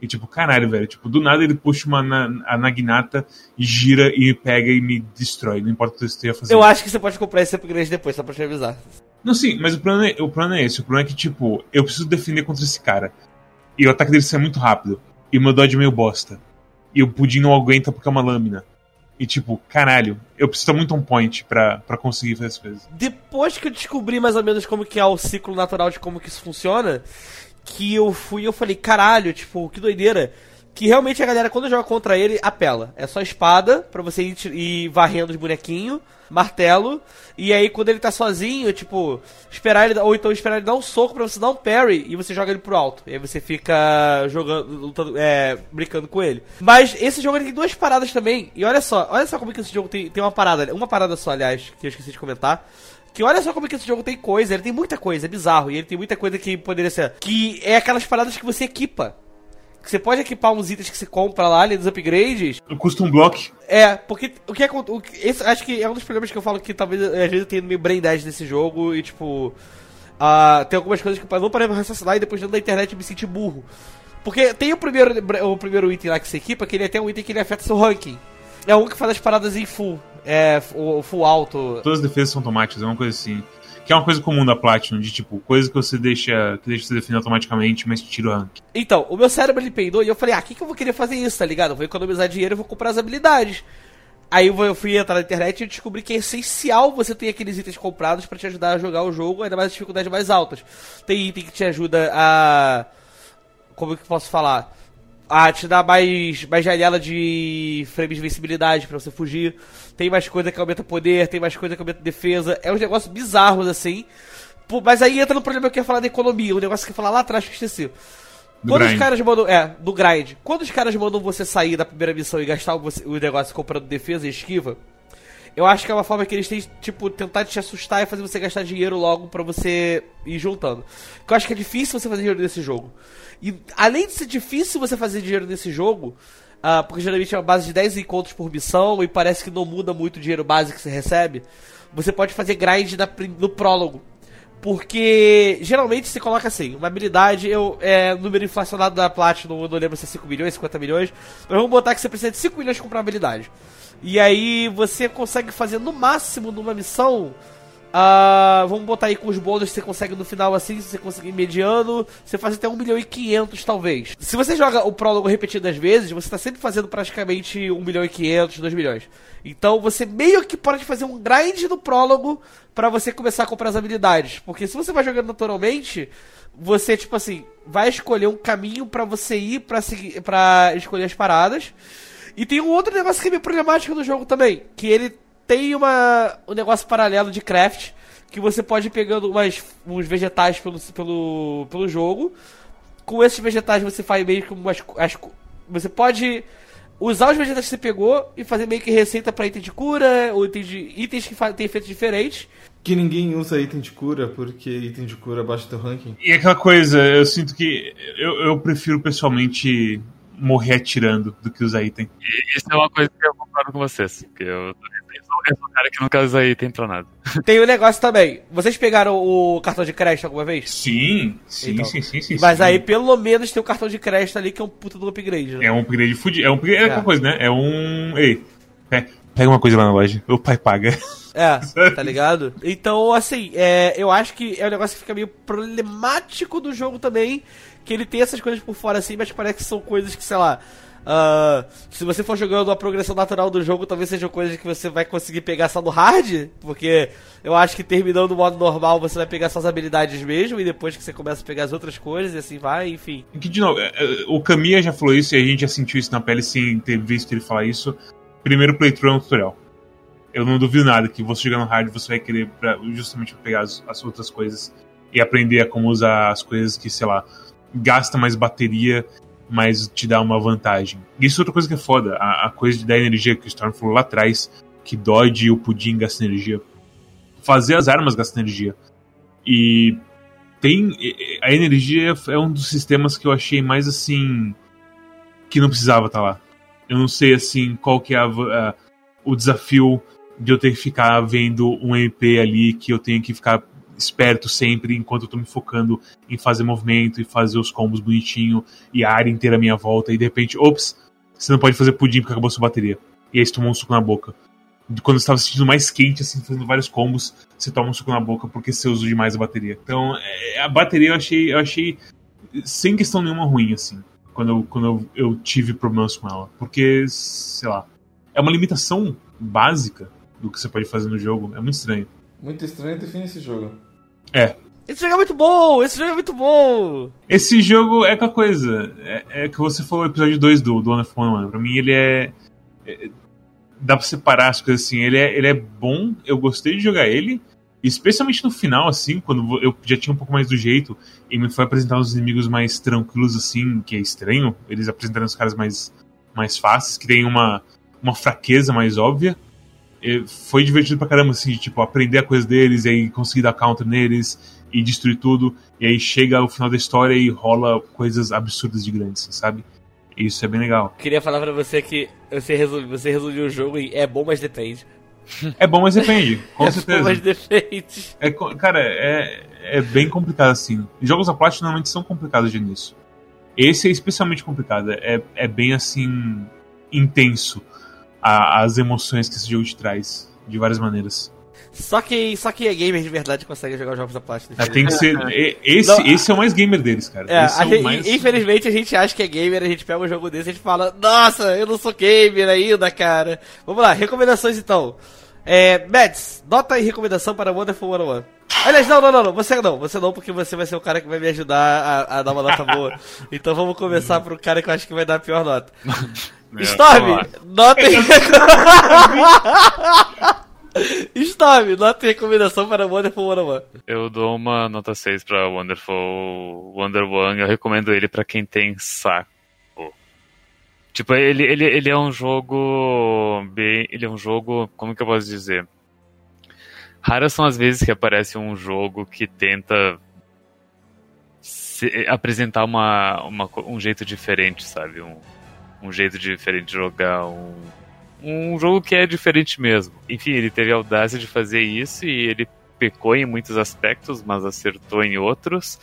E tipo, caralho, velho. Tipo, do nada ele puxa uma na, a Naginata e gira e me pega e me destrói. Não importa o que eu esteja fazendo. Eu acho que você pode comprar esse upgrade depois, só pra te avisar. Não, sim, mas o problema, é, o problema é esse. O problema é que, tipo, eu preciso defender contra esse cara. E o ataque dele sai muito rápido. E o meu dodge é meio bosta. E o pudim não aguenta porque é uma lâmina. E tipo, caralho, eu preciso muito on point pra, conseguir fazer essas coisas. Depois que eu descobri mais ou menos como que é o ciclo natural de como que isso funciona, que eu fui eu falei, caralho, tipo, que doideira. Que realmente a galera, quando joga contra ele, apela. É só espada, pra você ir, varrendo os bonequinhos, martelo, e aí quando ele tá sozinho, tipo, esperar ele, ou então esperar ele dar um soco pra você dar um parry, e você joga ele pro alto. E aí você fica jogando, lutando, é, brincando com ele. Mas esse jogo tem duas paradas também, e olha só, olha só como que esse jogo tem, tem uma parada, uma parada só, aliás, que eu esqueci de comentar, que olha só como é que esse jogo tem coisa, ele tem muita coisa, é bizarro, e ele tem muita coisa que poderia ser. Que é aquelas paradas que você equipa. Que você pode equipar uns itens que você compra lá, ali dos upgrades. O custom block. É, porque o que é. O, esse, acho que é um dos problemas que eu falo que talvez às vezes eu tenha meio brain dead nesse jogo e tipo. Uh, tem algumas coisas que eu não parei pra raciocinar e depois dentro da internet me senti burro. Porque tem o primeiro, o primeiro item lá que você equipa, que ele é até um item que ele afeta seu ranking. É um que faz as paradas em full. É, o full alto. Todas as defesas são automáticas, é uma coisa assim. Que é uma coisa comum da Platinum, de tipo, coisa que você deixa. que deixa você definir automaticamente, mas tira o rank. Então, o meu cérebro ele peidou e eu falei, ah, que, que eu vou querer fazer isso, tá ligado? Eu vou economizar dinheiro e vou comprar as habilidades. Aí eu fui entrar na internet e descobri que é essencial você ter aqueles itens comprados para te ajudar a jogar o jogo, ainda mais dificuldades mais altas. Tem item que te ajuda a. Como que eu posso falar? A te dá mais, mais janela de frames de invencibilidade pra você fugir. Tem mais coisa que aumenta poder, tem mais coisa que aumenta defesa. É um negócio bizarros assim. Pô, mas aí entra no problema que eu ia falar da economia, o um negócio que eu ia falar lá atrás que eu esqueci. Do Quando grind. os caras mandam. É, do grind. Quando os caras mandam você sair da primeira missão e gastar o, o negócio comprando defesa e esquiva, eu acho que é uma forma que eles têm, tipo, tentar te assustar e fazer você gastar dinheiro logo para você ir juntando. Eu acho que é difícil você fazer dinheiro nesse jogo. E além de ser difícil você fazer dinheiro nesse jogo, uh, porque geralmente é uma base de 10 encontros por missão e parece que não muda muito o dinheiro base que você recebe, você pode fazer grind na, no prólogo. Porque geralmente você coloca assim, uma habilidade, eu, é número inflacionado da Platinum, eu não lembro se é 5 milhões, 50 milhões, mas vamos botar que você precisa de 5 milhões pra comprar uma habilidade. E aí você consegue fazer no máximo numa missão Uh, vamos botar aí com os bônus que você consegue no final assim, se você conseguir mediano, você faz até 1 milhão e 500 talvez. Se você joga o prólogo repetidas vezes, você está sempre fazendo praticamente 1 milhão e 500, 2 milhões. Então você meio que pode fazer um grind no prólogo para você começar a comprar as habilidades. Porque se você vai jogando naturalmente, você tipo assim, vai escolher um caminho para você ir para seguir para escolher as paradas. E tem um outro negócio que é meio problemático no jogo também, que ele tem uma, um negócio paralelo de craft que você pode ir pegando umas, uns vegetais pelo, pelo, pelo jogo. Com esses vegetais você faz meio que umas. As, você pode usar os vegetais que você pegou e fazer meio que receita para item de cura, ou item de, itens que têm efeitos diferentes. Que ninguém usa item de cura, porque item de cura baixa teu ranking. E aquela coisa, eu sinto que eu, eu prefiro pessoalmente morrer atirando do que usar item. Isso é uma coisa que eu concordo com vocês. Que eu, eu sou um cara que nunca usa item pra nada. Tem um negócio também. Vocês pegaram o cartão de crédito alguma vez? Sim, sim, então, sim, sim, sim, Mas sim. aí pelo menos tem o um cartão de crédito ali que é um puta do upgrade. Né? É um upgrade fudido. É um upgrade, é, é. coisa, né? É um. Ei, é, pega uma coisa lá na loja. O pai paga. É, tá ligado? Então, assim, é, eu acho que é um negócio que fica meio problemático do jogo também que ele tem essas coisas por fora assim, mas parece que são coisas que, sei lá. Uh, se você for jogando a progressão natural do jogo, talvez sejam coisas que você vai conseguir pegar só no hard, porque eu acho que terminando no modo normal você vai pegar suas habilidades mesmo, e depois que você começa a pegar as outras coisas, e assim vai, enfim. Que, de novo, é, é, o Kamiya já falou isso e a gente já sentiu isso na pele sem ter visto ele falar isso. Primeiro playthrough é um tutorial. Eu não duvido nada que você jogando hard você vai querer pra, justamente pegar as, as outras coisas e aprender a como usar as coisas que, sei lá, gasta mais bateria, mas te dá uma vantagem. Isso é outra coisa que é foda, a, a coisa de dar energia que o Storm falou lá atrás, que Dodge e o Pudim gastam energia. Fazer as armas gastam energia. E tem. A energia é um dos sistemas que eu achei mais assim. que não precisava estar tá lá. Eu não sei assim qual que é a, a, o desafio de eu ter que ficar vendo um MP ali que eu tenho que ficar esperto sempre enquanto eu tô me focando em fazer movimento e fazer os combos bonitinho e a área inteira à minha volta e de repente, ops, você não pode fazer pudim porque acabou sua bateria. E aí você tomou um suco na boca. Quando você estava sentindo mais quente, assim, fazendo vários combos, você toma um suco na boca porque você usou demais a bateria. Então, é, a bateria eu achei, eu achei sem questão nenhuma ruim, assim, quando eu, quando eu, eu tive problemas com ela. Porque, sei lá, é uma limitação básica do que você pode fazer no jogo. É muito estranho. Muito estranho define esse jogo. É. Esse jogo é muito bom! Esse jogo é muito bom! Esse jogo é aquela coisa. É, é que você falou o episódio 2 do, do Honor One, Pra mim ele é, é. Dá pra separar as coisas assim. Ele é, ele é bom, eu gostei de jogar ele. Especialmente no final, assim, quando eu já tinha um pouco mais do jeito e me foi apresentar os inimigos mais tranquilos, assim, que é estranho. Eles apresentaram os caras mais, mais fáceis, que tem uma, uma fraqueza mais óbvia. Foi divertido pra caramba, assim, de, tipo, aprender a coisa deles e aí conseguir dar counter neles e destruir tudo. E aí chega o final da história e rola coisas absurdas de grandes, sabe? E isso é bem legal. Queria falar pra você que você resumiu, você resumiu o jogo e é bom, mas depende. É bom, mas depende, com é certeza. Bom, mas depende. É, cara, é, é bem complicado assim. Jogos da Platinum normalmente são complicados de início. Esse é especialmente complicado. É, é bem assim. intenso a, as emoções que esse jogo te traz, de várias maneiras. Só que, só que é gamer de verdade consegue jogar os jogos da Platinum. É, tem que ser. Esse, Não, esse é o mais gamer deles, cara. É, é gente, mais... Infelizmente a gente acha que é gamer, a gente pega um jogo desse e a gente fala, nossa, eu não sou gamer ainda, cara. Vamos lá, recomendações então. É, Mads, nota e recomendação para Wonderful 101. Aliás, não, não, não, não, você não, você não, porque você vai ser o cara que vai me ajudar a, a dar uma nota boa. Então vamos começar pro cara que eu acho que vai dar a pior nota. Storm, nota e Storm, nota e recomendação para Wonderful 101. Eu dou uma nota 6 para Wonderful Wonder One. Eu recomendo ele para quem tem saco. Tipo, ele, ele, ele é um jogo bem. Ele é um jogo. Como que eu posso dizer? Raras são as vezes que aparece um jogo que tenta se, apresentar uma, uma, um jeito diferente, sabe? Um, um jeito diferente de jogar. Um, um jogo que é diferente mesmo. Enfim, ele teve a audácia de fazer isso e ele pecou em muitos aspectos, mas acertou em outros.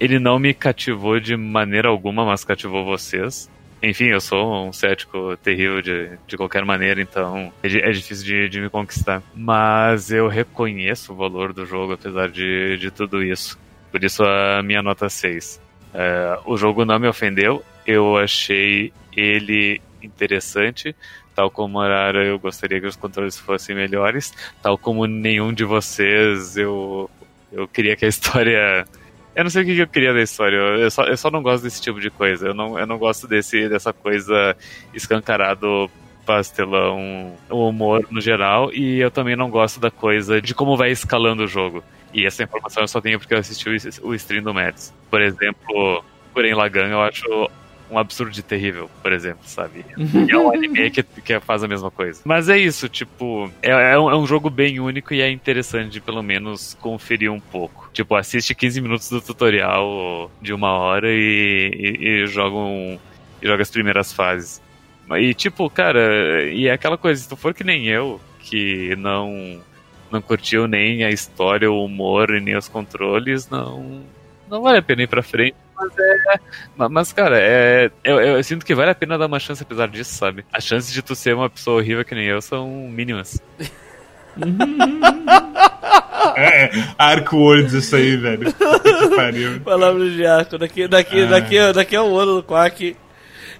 Ele não me cativou de maneira alguma, mas cativou vocês. Enfim, eu sou um cético terrível de, de qualquer maneira, então é, é difícil de, de, me conquistar. Mas eu reconheço o valor do jogo, apesar de, de tudo isso. Por isso a minha nota 6. É, o jogo não me ofendeu, eu achei ele interessante, tal como Arara, eu gostaria que os controles fossem melhores, tal como nenhum de vocês, eu, eu queria que a história. Eu não sei o que eu queria da história, eu só, eu só não gosto desse tipo de coisa. Eu não, eu não gosto desse, dessa coisa escancarado pastelão, o humor no geral, e eu também não gosto da coisa de como vai escalando o jogo. E essa informação eu só tenho porque eu assisti o, stream do Mads. Por exemplo, Guren Lagan eu acho um absurdo de terrível, por exemplo, sabe? E é um anime que, que faz a mesma coisa. Mas é isso, tipo, é, é, um, é, um, jogo bem único e é interessante de pelo menos conferir um pouco. Tipo, assiste 15 minutos do tutorial de uma hora e, e, e joga, um, e joga as primeiras fases. E tipo, cara, e é aquela coisa, se tu for que nem eu, que não não curtiu nem a história, o humor e nem os controles, não não vale a pena ir pra frente. Mas é. Mas, cara, é. Eu, eu, sinto que vale a pena dar uma chance apesar disso, sabe? As chances de tu ser uma pessoa horrível que nem eu são mínimas. é, arco words isso aí, velho. Que pariu. Palavras de arco. Daqui, daqui, ah. daqui, daqui a um ano no Quack,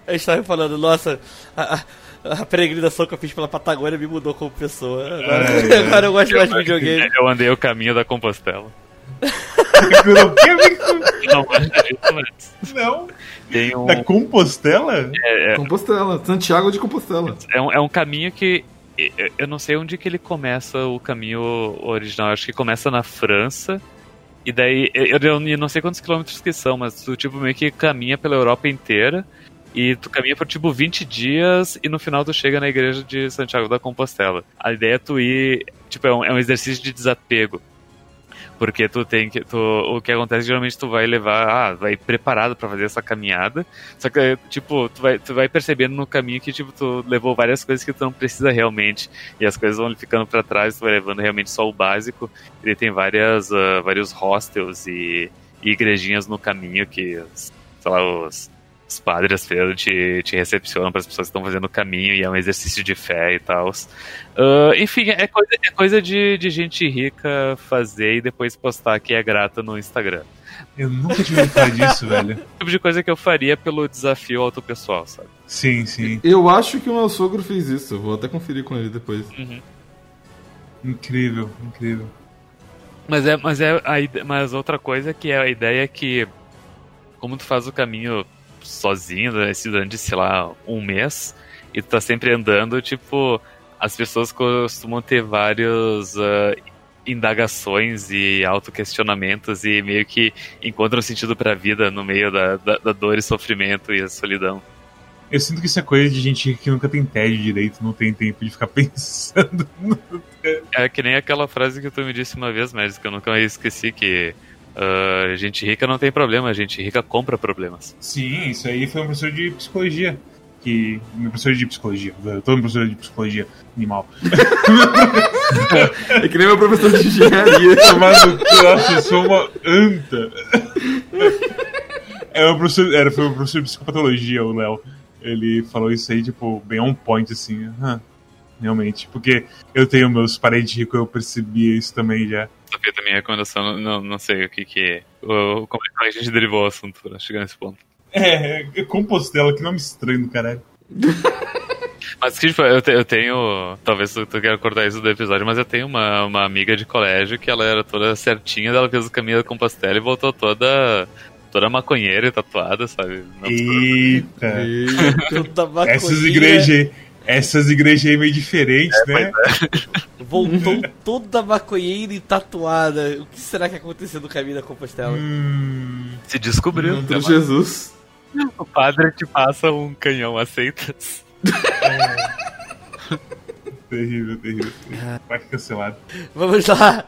a gente tava falando, nossa, a, a peregrinação que eu fiz pela Patagônia me mudou como pessoa. Agora, é, agora eu gosto mais de videogame. Eu andei o caminho da Compostela. Não, disso, Não. Tem um... Da Compostela? É, é... Compostela, Santiago de Compostela. É um, é um caminho que. Eu não sei onde que ele começa o caminho original. Acho que começa na França. E daí, eu, eu não sei quantos quilômetros que são, mas tu tipo meio que caminha pela Europa inteira. E tu caminha por tipo 20 dias e no final tu chega na igreja de Santiago da Compostela. A ideia é tu ir. Tipo, é um, é um exercício de desapego. Porque tu tem que. Tu, o que acontece geralmente tu vai levar. Ah, vai preparado para fazer essa caminhada. Só que, tipo, tu vai, tu vai percebendo no caminho que, tipo, tu levou várias coisas que tu não precisa realmente. E as coisas vão ficando para trás, tu vai levando realmente só o básico. Ele tem várias, uh, vários hostels e, e igrejinhas no caminho que, sei lá, os os padres Pedro te, te recepcionam para as pessoas que estão fazendo o caminho e é um exercício de fé e tal. Uh, enfim, é coisa, é coisa de, de gente rica fazer e depois postar que é grata no Instagram. Eu nunca tive falar disso, velho. O tipo de coisa que eu faria pelo desafio autopessoal, sabe? Sim, sim. Eu acho que o meu sogro fez isso. Eu vou até conferir com ele depois. Uhum. Incrível, incrível. Mas é, mas é a mas outra coisa que é a ideia é que como tu faz o caminho sozinho, esse durante, sei lá, um mês, e tu tá sempre andando, tipo, as pessoas costumam ter vários ah, indagações e autoquestionamentos e meio que encontram sentido pra vida no meio da, da, da dor e sofrimento e a solidão. Eu sinto que isso é coisa de gente que nunca tem tédio direito, não tem tempo de ficar pensando. no- É que nem aquela frase que tu me disse uma vez, mas que eu nunca mais esqueci, que ah, gente rica não tem problema, gente rica compra problemas. Sim, isso aí foi um professor de psicologia. Que. Meu professor de psicologia. Eu tô um professor de psicologia animal. É que nem meu professor de engenharia. Chamado, nossa, eu sou uma anta. É o professor, era, foi o professor de psicopatologia, o Léo. Ele falou isso aí, tipo, bem on point, assim. "Ah, realmente. Porque eu tenho meus parentes ricos, eu percebi isso também já. Só que a minha recomendação, não, não, sei o que que... O, como é que a gente derivou o assunto pra chegar nesse ponto. É, é Compostela, que nome estranho do caralho. Mas que tipo, eu, te- eu tenho. Talvez tu, tu queira cortar isso do episódio, mas eu tenho uma, uma amiga de colégio que ela era toda certinha, ela fez o caminho da Compostela e voltou toda. toda maconheira e tatuada, sabe? Eita. Toda maconheira, Essas igrejas. Essas igrejas aí meio diferentes, né? Voltou toda maconheira e tatuada. O que será que aconteceu no caminho da Compostela? Hum, Se descobriu. Contra Jesus. O padre te passa um canhão, aceitas? terrível, terrível. Vai cancelado. Vamos lá.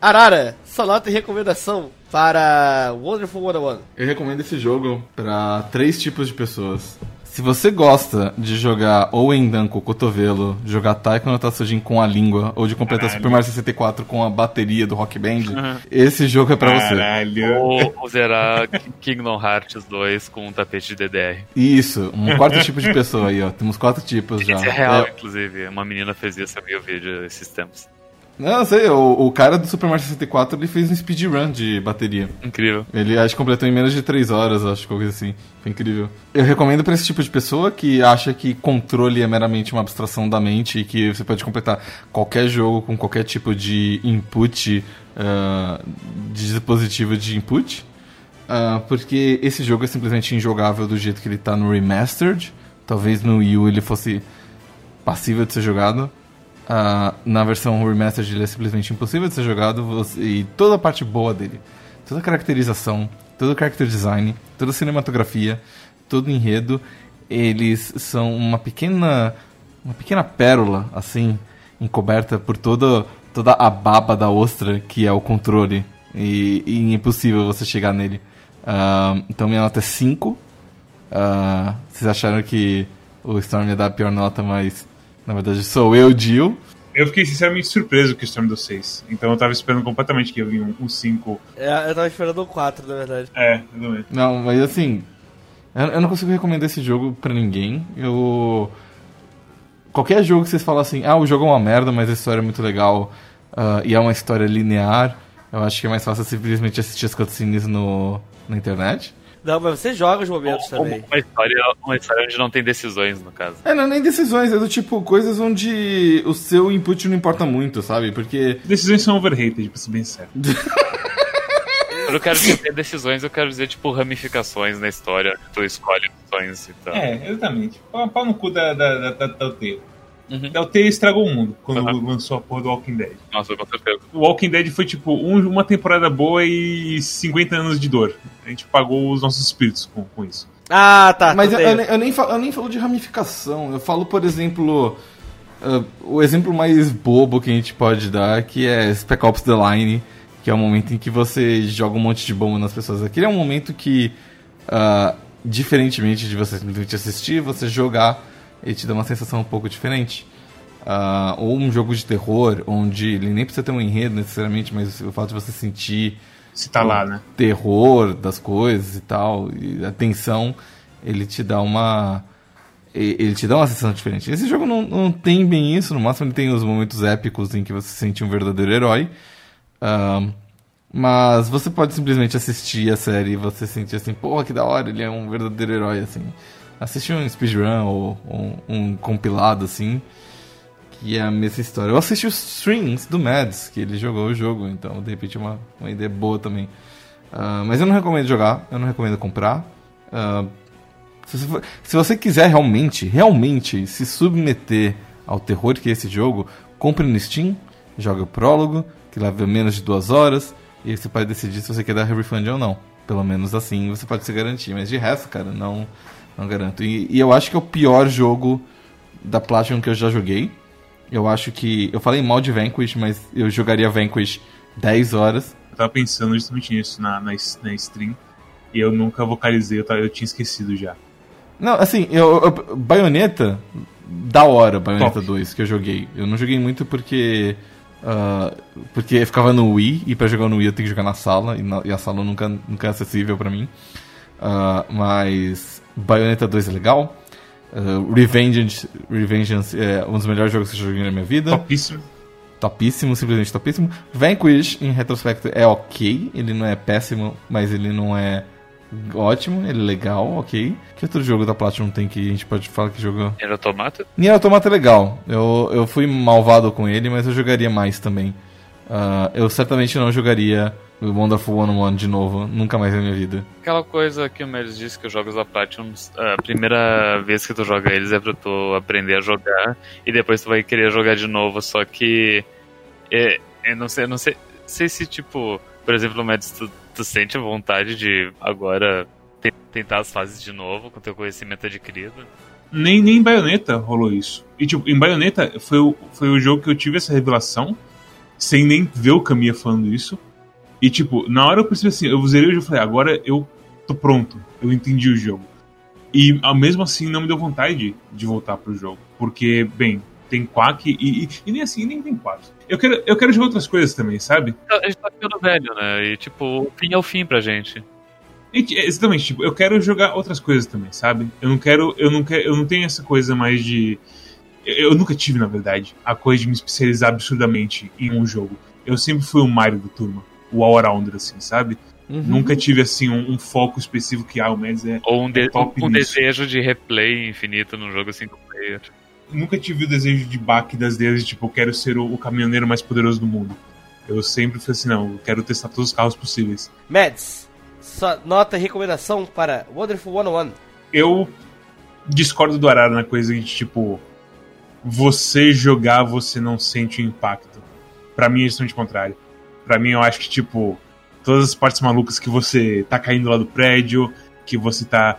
Arara, sua nota e recomendação para Wonderful 101. Eu recomendo esse jogo pra três tipos de pessoas. Se você gosta de jogar ou Endan com o cotovelo, jogar Taiko no Tatsujin com a língua, ou de completar Caralho. Super Mario 64 com a bateria do Rock Band, esse jogo é pra você. Caralho. Ou, ou zerar Kingdom Hearts 2 com um tapete de DDR. Isso, um quarto tipo de pessoa aí, ó. Temos quatro tipos já. Isso é real, É, inclusive. Uma menina fez isso, eu vi o vídeo esses tempos. Não, sei, o, o cara do Super Mario 64 ele fez um speedrun de bateria. Incrível. Ele acho que completou em menos de 3 horas, acho que coisa assim. Foi incrível. Eu recomendo pra esse tipo de pessoa que acha que controle é meramente uma abstração da mente e que você pode completar qualquer jogo com qualquer tipo de input, ah, de dispositivo de input. Ah, porque esse jogo é simplesmente injogável do jeito que ele tá no Remastered. Talvez no Wii U ele fosse passível de ser jogado. Ah, na versão remastered ele é simplesmente impossível de ser jogado você- e toda a parte boa dele, toda a caracterização, todo o character design, toda a cinematografia, todo o enredo, eles são uma pequena uma pequena pérola assim, encoberta por toda toda a baba da ostra que é o controle e, e é impossível você chegar nele. Ah, então minha nota é 5. Ah, vocês acharam que o Storm ia dar a pior nota, mas na verdade sou eu, Jill. Eu fiquei sinceramente surpreso que o Storm deu 6. Então eu tava esperando completamente que ia vir um 5. É, eu tava esperando um 4, na verdade. É, eu também. Não, mas assim, eu, eu não consigo recomendar esse jogo pra ninguém. Eu. Qualquer jogo que vocês falam assim, ah, o jogo é uma merda, mas a história é muito legal ah, e é uma história linear, eu acho que é mais fácil simplesmente assistir as cutscenes no, na internet. Não, mas você joga os momentos Ou- também. Uma história, uma história onde não tem decisões, no caso. É, não é nem decisões, é do tipo coisas onde o seu input não importa muito, sabe? Porque. Decisões são overrated, pra ser bem sério. Quando eu quero dizer decisões, eu quero dizer, tipo, ramificações na história. que Tu escolhe opções e tal. É, exatamente. Pau, pau no cu da, da, da, da. Uhum. Telltale estragou o mundo quando Uhum. lançou a porra do Walking Dead. Nossa, com certeza. O Walking Dead foi tipo um- uma temporada boa e 50 anos de dor. A gente pagou os nossos espíritos com, com isso. Ah, tá. Mas eu, eu eu nem falo, eu nem falo de ramificação. Eu falo, por exemplo, ah, o exemplo mais bobo que a gente pode dar, que é Spec Ops The Line, que é o momento em que você joga um monte de bomba nas pessoas. Aquele é um momento que, ah, diferentemente de você simplesmente assistir, você jogar, ele te dá uma sensação um pouco diferente. Ah, ou um jogo de terror, onde ele nem precisa ter um enredo necessariamente, mas o fato de você sentir Se tá lá, né? terror das coisas e tal, e a tensão, ele te dá uma. Ele te dá uma sensação diferente. Esse jogo não, não tem bem isso, no máximo ele tem os momentos épicos em que você se sente um verdadeiro herói. Ahn, mas você pode simplesmente assistir a série e você sentir assim, porra, que da hora, ele é um verdadeiro herói, assim. Assistir um speedrun ou, um compilado, assim, E é a mesma história. Eu assisti os streams do Mads, que ele jogou o jogo, então de repente é uma, uma ideia boa também. Uh, mas eu não recomendo jogar, eu não recomendo comprar. Uh, se, você, se, você quiser realmente, realmente se submeter ao terror que é esse jogo, compre no Steam, joga o prólogo, que leva menos de duas horas, e você pode decidir se você quer dar refund ou não. Pelo menos assim você pode se garantir. Mas de resto, cara, não, não garanto. E, e eu acho que é o pior jogo da Platinum que eu já joguei. Eu acho que. Eu falei mal de Vanquish, mas eu jogaria Vanquish 10 horas. Eu tava pensando justamente nisso na, na, na stream. E eu nunca vocalizei, eu, tava, eu tinha esquecido já. Não, assim, eu, eu Bayonetta, da hora, Bayonetta Top. 2 que eu joguei. Eu não joguei muito porque. Uh, porque ficava no Wii, e pra jogar no Wii eu tenho que jogar na sala, e, na, e a sala nunca, nunca é acessível pra mim. Uh, mas Bayonetta 2 é legal. Uh, Revengeance, Revengeance é um dos melhores jogos que eu joguei na minha vida. Topíssimo. Topíssimo, simplesmente topíssimo. Vanquish, em retrospecto, é ok. Ele não é péssimo, mas ele não é ótimo, ele é legal, ok. Que outro jogo da Platinum tem que a gente pode falar que jogou? Nier Automata? Nier Automata é legal. Eu, eu fui malvado com ele, mas eu jogaria mais também. Uh, eu certamente não jogaria o Wonderful 101 de novo, nunca mais na minha vida. Aquela coisa que o Melis disse que os jogos da Platinum, a primeira vez que tu joga eles é pra tu aprender a jogar e depois tu vai querer jogar de novo, só que é, eu não sei, não sei, sei se tipo, por exemplo, o Melis, tu, tu sente a vontade de agora tentar as fases de novo com teu conhecimento adquirido? Nem, nem em Bayonetta rolou isso. E tipo, em Bayonetta foi o, foi o jogo que eu tive essa revelação, sem nem ver o Kamiya falando isso. E, tipo, na hora eu percebi assim, eu zerei o jogo e falei, agora eu tô pronto, eu entendi o jogo. E mesmo assim não me deu vontade de voltar pro jogo. Porque, bem, tem Quack e, e, e nem assim, nem tem Quack. Eu quero, eu quero jogar outras coisas também, sabe? A gente tá ficando velho, né? E tipo, o fim é o fim pra gente. E, exatamente, tipo, eu quero jogar outras coisas também, sabe? Eu não quero, eu não quero, eu não tenho essa coisa mais de eu, eu nunca tive, na verdade, a coisa de me especializar absurdamente em um jogo. Eu sempre fui o Mario do turma o all-rounder, assim, sabe? Uhum. Nunca tive, assim, um, um, foco específico que, ah, o Mads é. Ou um, de, é um, um desejo de replay infinito num jogo single player. Nunca tive o desejo de baque das deles, tipo, eu quero ser o, o caminhoneiro mais poderoso do mundo. Eu sempre fui assim, não, eu quero testar todos os carros possíveis. Mads, sua nota e recomendação para Wonderful 101. Eu discordo do Arara na coisa de, tipo, você jogar, você não sente o impacto. Para mim é justamente o contrário para mim, eu acho que, tipo, todas as partes malucas que você tá caindo lá do prédio, que você tá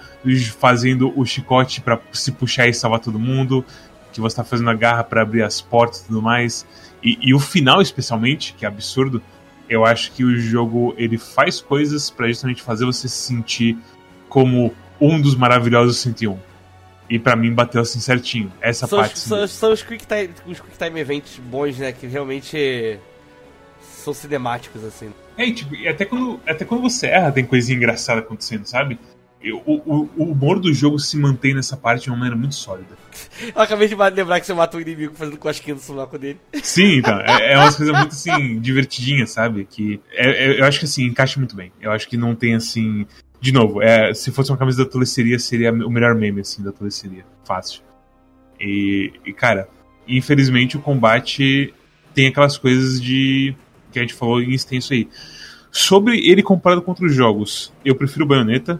fazendo o chicote para se puxar e salvar todo mundo, que você tá fazendo a garra para abrir as portas e tudo mais. E, e, o final, especialmente, que é absurdo, eu acho que o jogo ele faz coisas para justamente fazer você se sentir como um dos maravilhosos 101. E para mim bateu assim certinho. Essa são parte. Os, são, são, os, quick time, os quick time events bons, né? Que realmente são cinemáticos, assim. É, e, tipo, e até quando, até quando você erra, tem coisinha engraçada acontecendo, sabe? O, o, o, humor do jogo se mantém nessa parte de uma maneira muito sólida. Eu acabei de lembrar que você matou o inimigo fazendo cosquinha no sovaco dele. Sim, então. É, é umas coisas muito, assim, divertidinhas, sabe? Que é, é, eu acho que, assim, encaixa muito bem. Eu acho que não tem, assim... De novo, é, se fosse uma camisa da Toleceria, seria o melhor meme, assim, da Toleceria. Fácil. E, e, cara, infelizmente o combate tem aquelas coisas de que a gente falou em extenso aí. Sobre ele comparado com outros jogos, eu prefiro Bayonetta.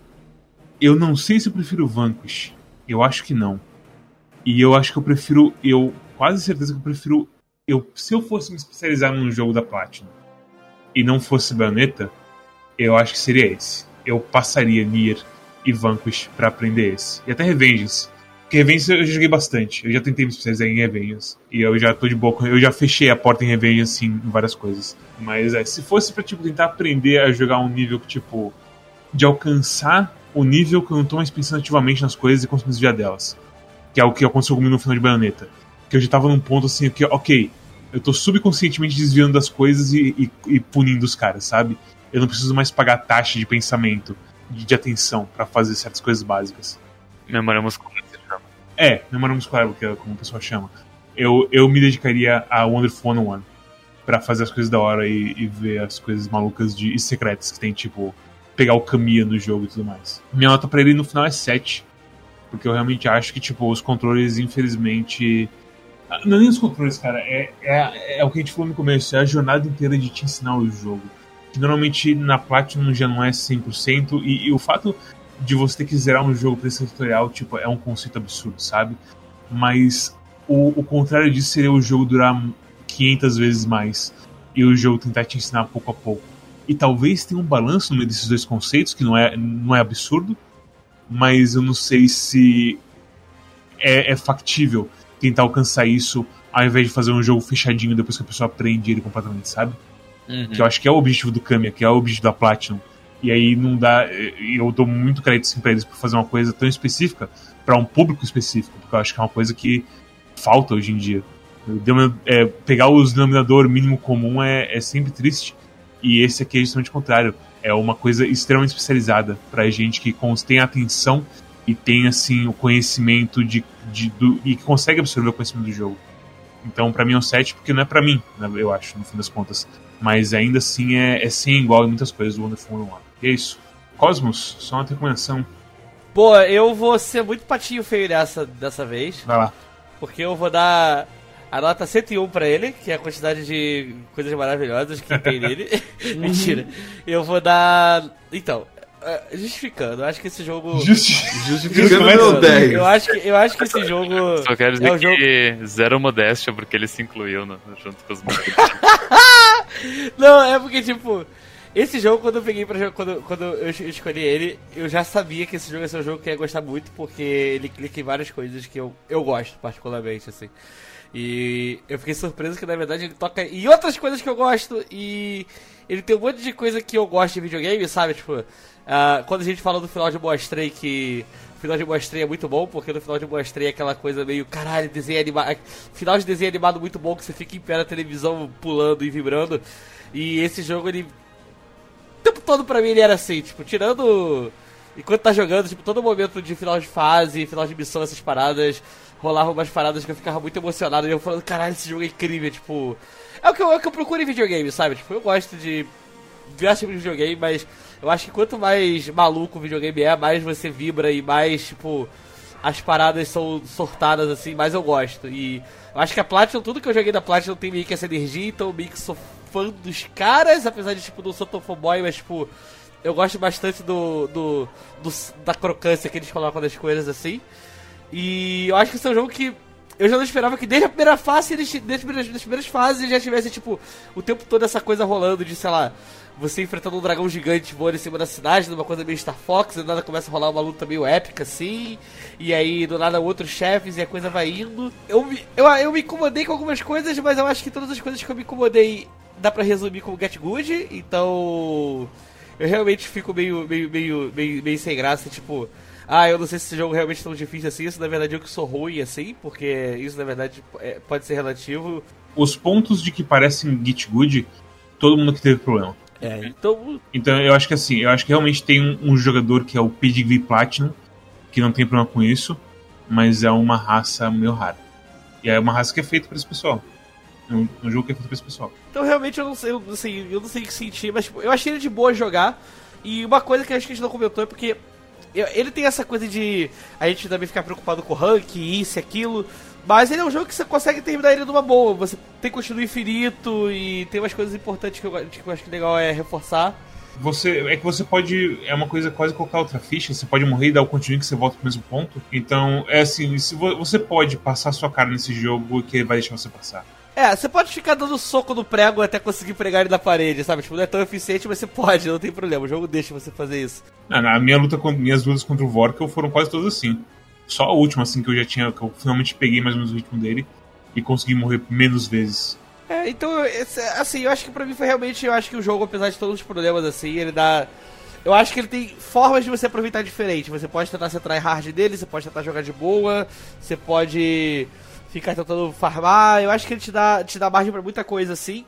Eu não sei se eu prefiro Vanquish. Eu acho que não. E eu acho que eu prefiro. Eu quase certeza que eu prefiro. Eu, se eu fosse me especializar num jogo da Platinum e não fosse Bayonetta, eu acho que seria esse. Eu passaria Nier e Vanquish para aprender esse. E até Revengeance. Porque Revengeance eu já joguei bastante. Eu já tentei me especializar em Revengeance. E eu já tô de boa. Eu já fechei a porta em Revengeance em várias coisas. Mas é, se fosse pra tipo, tentar aprender a jogar um nível que, tipo. De alcançar o nível que eu não tô mais pensando ativamente nas coisas e conseguir desviar delas. Que é o que aconteceu comigo no final de Bayonetta. Que eu já tava num ponto assim que, ok, eu tô subconscientemente desviando das coisas e, e, e punindo os caras, sabe? Eu não preciso mais pagar taxa de pensamento, de, de atenção para fazer certas coisas básicas. Memória muscular é, memória muscular, que é como o pessoal chama. Eu, eu me dedicaria a Wonderful 101 para fazer as coisas da hora e, e, ver as coisas malucas de, e secretas que tem, tipo, pegar o caminho do jogo e tudo mais. Minha nota pra ele no final é 7. Porque eu realmente acho que, tipo, os controles, infelizmente. Não é nem os controles, cara. É, é, é o que a gente falou no começo. É a jornada inteira de te ensinar o jogo. Normalmente na Platinum já não é 100%. E, e o fato de você ter que zerar um jogo pra esse tutorial, tipo, é um conceito absurdo, sabe? Mas o, o contrário disso seria o jogo durar 500 vezes mais. E o jogo tentar te ensinar pouco a pouco. E talvez tenha um balanço no meio desses dois conceitos, que não é, não é absurdo. Mas eu não sei se é, é factível tentar alcançar isso ao invés de fazer um jogo fechadinho depois que a pessoa aprende ele completamente, sabe? Uhum. Que eu acho que é o objetivo do Kamiya, que é o objetivo da Platinum. E aí não dá. Eu dou muito crédito assim, pra eles por fazer uma coisa tão específica para um público específico, porque eu acho que é uma coisa que falta hoje em dia. É, pegar os denominador mínimo comum é, é sempre triste. E esse aqui é justamente o contrário. É uma coisa extremamente especializada pra gente que tem atenção e tem assim o conhecimento de, de do, e que consegue absorver o conhecimento do jogo. Então, para mim é um 7 porque não é para mim, né, eu acho, no fim das contas. Mas ainda assim é, é sem igual em muitas coisas do Wonderful 101. E é isso. Cosmos, só uma recomendação. Pô, eu vou ser muito patinho feio dessa, dessa vez. Vai lá. Porque eu vou dar a nota 101 pra ele, que é a quantidade de coisas maravilhosas que tem nele. Mentira. Eu vou dar. Então, justificando, eu acho que esse jogo. Justi Justificando meu 10. Eu acho que, eu acho que esse jogo. Só quero dizer É o jogo- que zero modéstia, porque ele se incluiu no- junto com os. Não, é porque, tipo, esse jogo, quando eu peguei pra jogar, quando, quando eu es- escolhi ele, eu já sabia que esse jogo ia ser um jogo que eu ia gostar muito, porque ele clica em várias coisas que eu, eu gosto, particularmente, assim. E eu fiquei surpreso que, na verdade, ele toca em outras coisas que eu gosto, e ele tem um monte de coisa que eu gosto de videogame, sabe? Tipo, ah, quando a gente fala do final de Mostrei que. O final de Mostrei é muito bom, porque no final de Mostrei é aquela coisa meio, caralho, desenho animado. Final de desenho animado muito bom, que você fica em pé na televisão pulando e vibrando. E esse jogo, ele. O tempo todo pra mim ele era assim, tipo, tirando. Enquanto tá jogando, tipo, todo momento de final de fase, final de missão, essas paradas, rolavam umas paradas que eu ficava muito emocionado. E eu falando, caralho, esse jogo é incrível, tipo. É o que eu, é o que eu procuro em videogame, sabe? Tipo, eu gosto de diversos tipos de videogame, mas eu acho que quanto mais maluco o videogame é, mais você vibra e mais, tipo, as paradas são sortadas assim, mais eu gosto. E eu acho que a Platinum, tudo que eu joguei da Platinum tem meio que essa energia, então meio que sou fã dos caras, apesar de, tipo, não sou tão fanboy, mas, tipo, eu gosto bastante do, do, do- da crocância que eles colocam nas coisas assim. E eu acho que esse é um jogo que eu já não esperava que desde a primeira fase, desde as primeiras, primeiras fases, já tivesse, tipo, o tempo todo essa coisa rolando de, sei lá, você enfrentando um dragão gigante voando em cima da cidade, numa coisa meio Star Fox, e do nada começa a rolar uma luta meio épica assim, e aí do nada outros chefes e a coisa vai indo. Eu me, eu, eu me incomodei com algumas coisas, mas eu acho que todas as coisas que eu me incomodei dá pra resumir como Get Good, então eu realmente fico meio, meio, meio, meio, meio sem graça, tipo, ah, eu não sei se esse jogo realmente é tão difícil assim, isso na verdade eu que sou ruim assim, porque isso na verdade é- pode ser relativo. Os pontos de que parecem Git Good, todo mundo que teve problema. É, então Então eu acho que assim, eu acho que realmente tem um, um jogador que é o Pedigree Platinum, que não tem problema com isso, mas é uma raça meio rara. E é uma raça que é feita para esse pessoal. É um, um jogo que é feito para esse pessoal. Então realmente eu não sei, eu não sei, eu não sei o que sentir, mas tipo, eu achei ele de boa jogar. E uma coisa que eu acho que a gente não comentou é porque ele tem essa coisa de a gente também ficar preocupado com o rank, isso e aquilo. Mas ele é um jogo que você consegue terminar ele numa boa. Você tem continuo infinito e tem umas coisas importantes que eu, que eu acho que legal é reforçar. Você, é que você pode. É uma coisa quase colocar outra ficha. Você pode morrer e dar o continue que você volta pro mesmo ponto. Então, é assim: se vo- você pode passar sua cara nesse jogo que ele vai deixar você passar. É, você pode ficar dando soco no prego até conseguir pregar ele na parede, sabe? Tipo, não é tão eficiente, mas você pode, não tem problema. O jogo deixa você fazer isso. Na, na minha luta com, minhas lutas contra o Vorkel foram quase todas assim. Só a última, assim, que eu já tinha. que eu finalmente peguei mais ou menos o ritmo dele e consegui morrer menos vezes. É, então, assim, eu acho que pra mim foi realmente, eu acho que o jogo, apesar de todos os problemas, assim, ele dá... Eu acho que ele tem formas de você aproveitar diferente. Você pode tentar ser tryhard dele, você pode tentar jogar de boa, você pode ficar tentando farmar. Eu acho que ele te dá, te dá margem pra muita coisa, assim.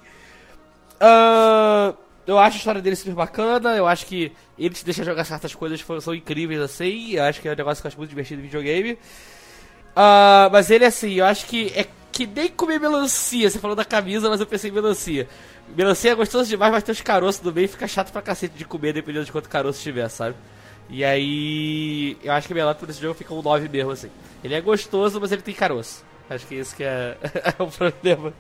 Ahn, eu acho a história dele super bacana, eu acho que ele te deixa jogar certas coisas que são incríveis, assim. Eu acho que é um negócio que eu acho muito divertido em videogame. Ah, mas ele, assim, eu acho que é que nem comer melancia. Você falou da camisa, mas eu pensei em melancia. Melancia é gostoso demais, mas tem os caroços no meio e fica chato pra cacete de comer, dependendo de quanto caroço tiver, sabe? E aí. Eu acho que a minha nota esse jogo fica um 9 mesmo, assim. Ele é gostoso, mas ele tem caroço. Acho que isso que é, é o problema.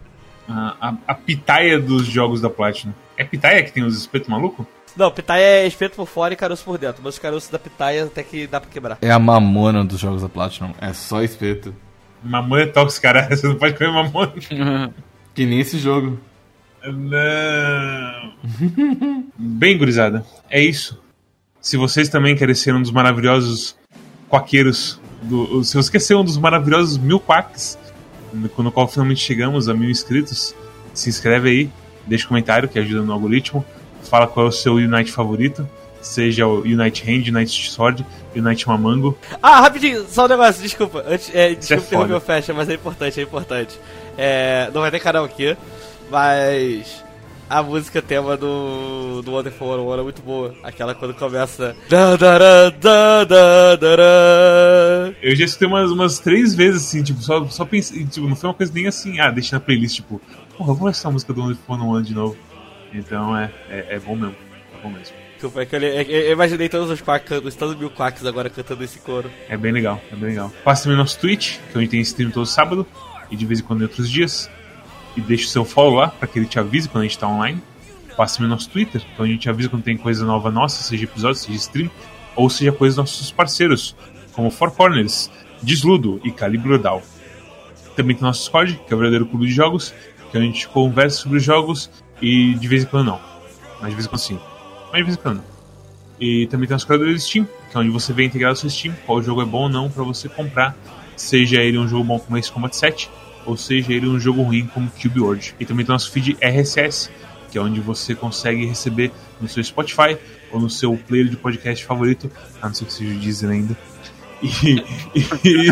A, a, a pitaia dos jogos da Platinum. É pitaia que tem os espetos malucos? Não, pitaia é espeto por fora e caroço por dentro. Mas os caroços da pitaia até que dá pra quebrar. É a mamona dos jogos da Platinum. É só espeto. Mamãe é tóxica, cara. Você não pode comer mamona. Que nem esse jogo. Não. Bem, gurizada, é isso. Se vocês também querem ser um dos maravilhosos quaqueiros, do, se você quer ser um dos maravilhosos mil quacks, no qual finalmente chegamos a mil inscritos, se inscreve aí, deixa um comentário que ajuda no algoritmo, fala qual é o seu Unite favorito, seja o Unite Hand, Unite Sword, Unite Mamango. Ah, rapidinho, só um negócio, desculpa. Antes, é, desculpa é interromper foda. o fecha, mas é importante, é importante. É, não vai ter canal aqui, mas a música tema do, do Wonderful 101 é muito boa. Aquela quando começa. Da, da, da, da, da, da, da. Eu já escutei umas, umas três vezes, assim, tipo, só, só pensei, tipo, não foi uma coisa nem assim, ah, deixa na playlist, tipo, porra, eu vou essa música do Wonderful no One de novo. Então é, é, é bom mesmo, é bom mesmo. Desculpa, é que eu, é que eu imaginei todos os quacks, os todos mil quacks agora cantando esse coro. É bem legal, é bem legal. Passe também nosso Twitch, que a gente tem stream todo sábado, e de vez em quando em outros dias. E deixe o seu follow lá, pra que ele te avise quando a gente tá online. Passe também nosso Twitter, então a gente avisa quando tem coisa nova nossa, seja episódio, seja stream, ou seja coisa dos nossos parceiros, como Four Corners, Desludo e Calibre Down. Também tem nosso Discord, que é o verdadeiro clube de jogos, que a gente conversa sobre jogos e de vez em quando não. Mas de vez em quando sim. Mas de vez em quando não. E também tem os criadores Steam, que é onde você vê integrado o seu Steam, qual jogo é bom ou não para você comprar, seja ele um jogo bom como Ace Combat 7, ou seja ele um jogo ruim como Cube World. E também tem o nosso feed RSS, que é onde você consegue receber no seu Spotify ou no seu player de podcast favorito, a não ser que seja o Deezer ainda. E, e,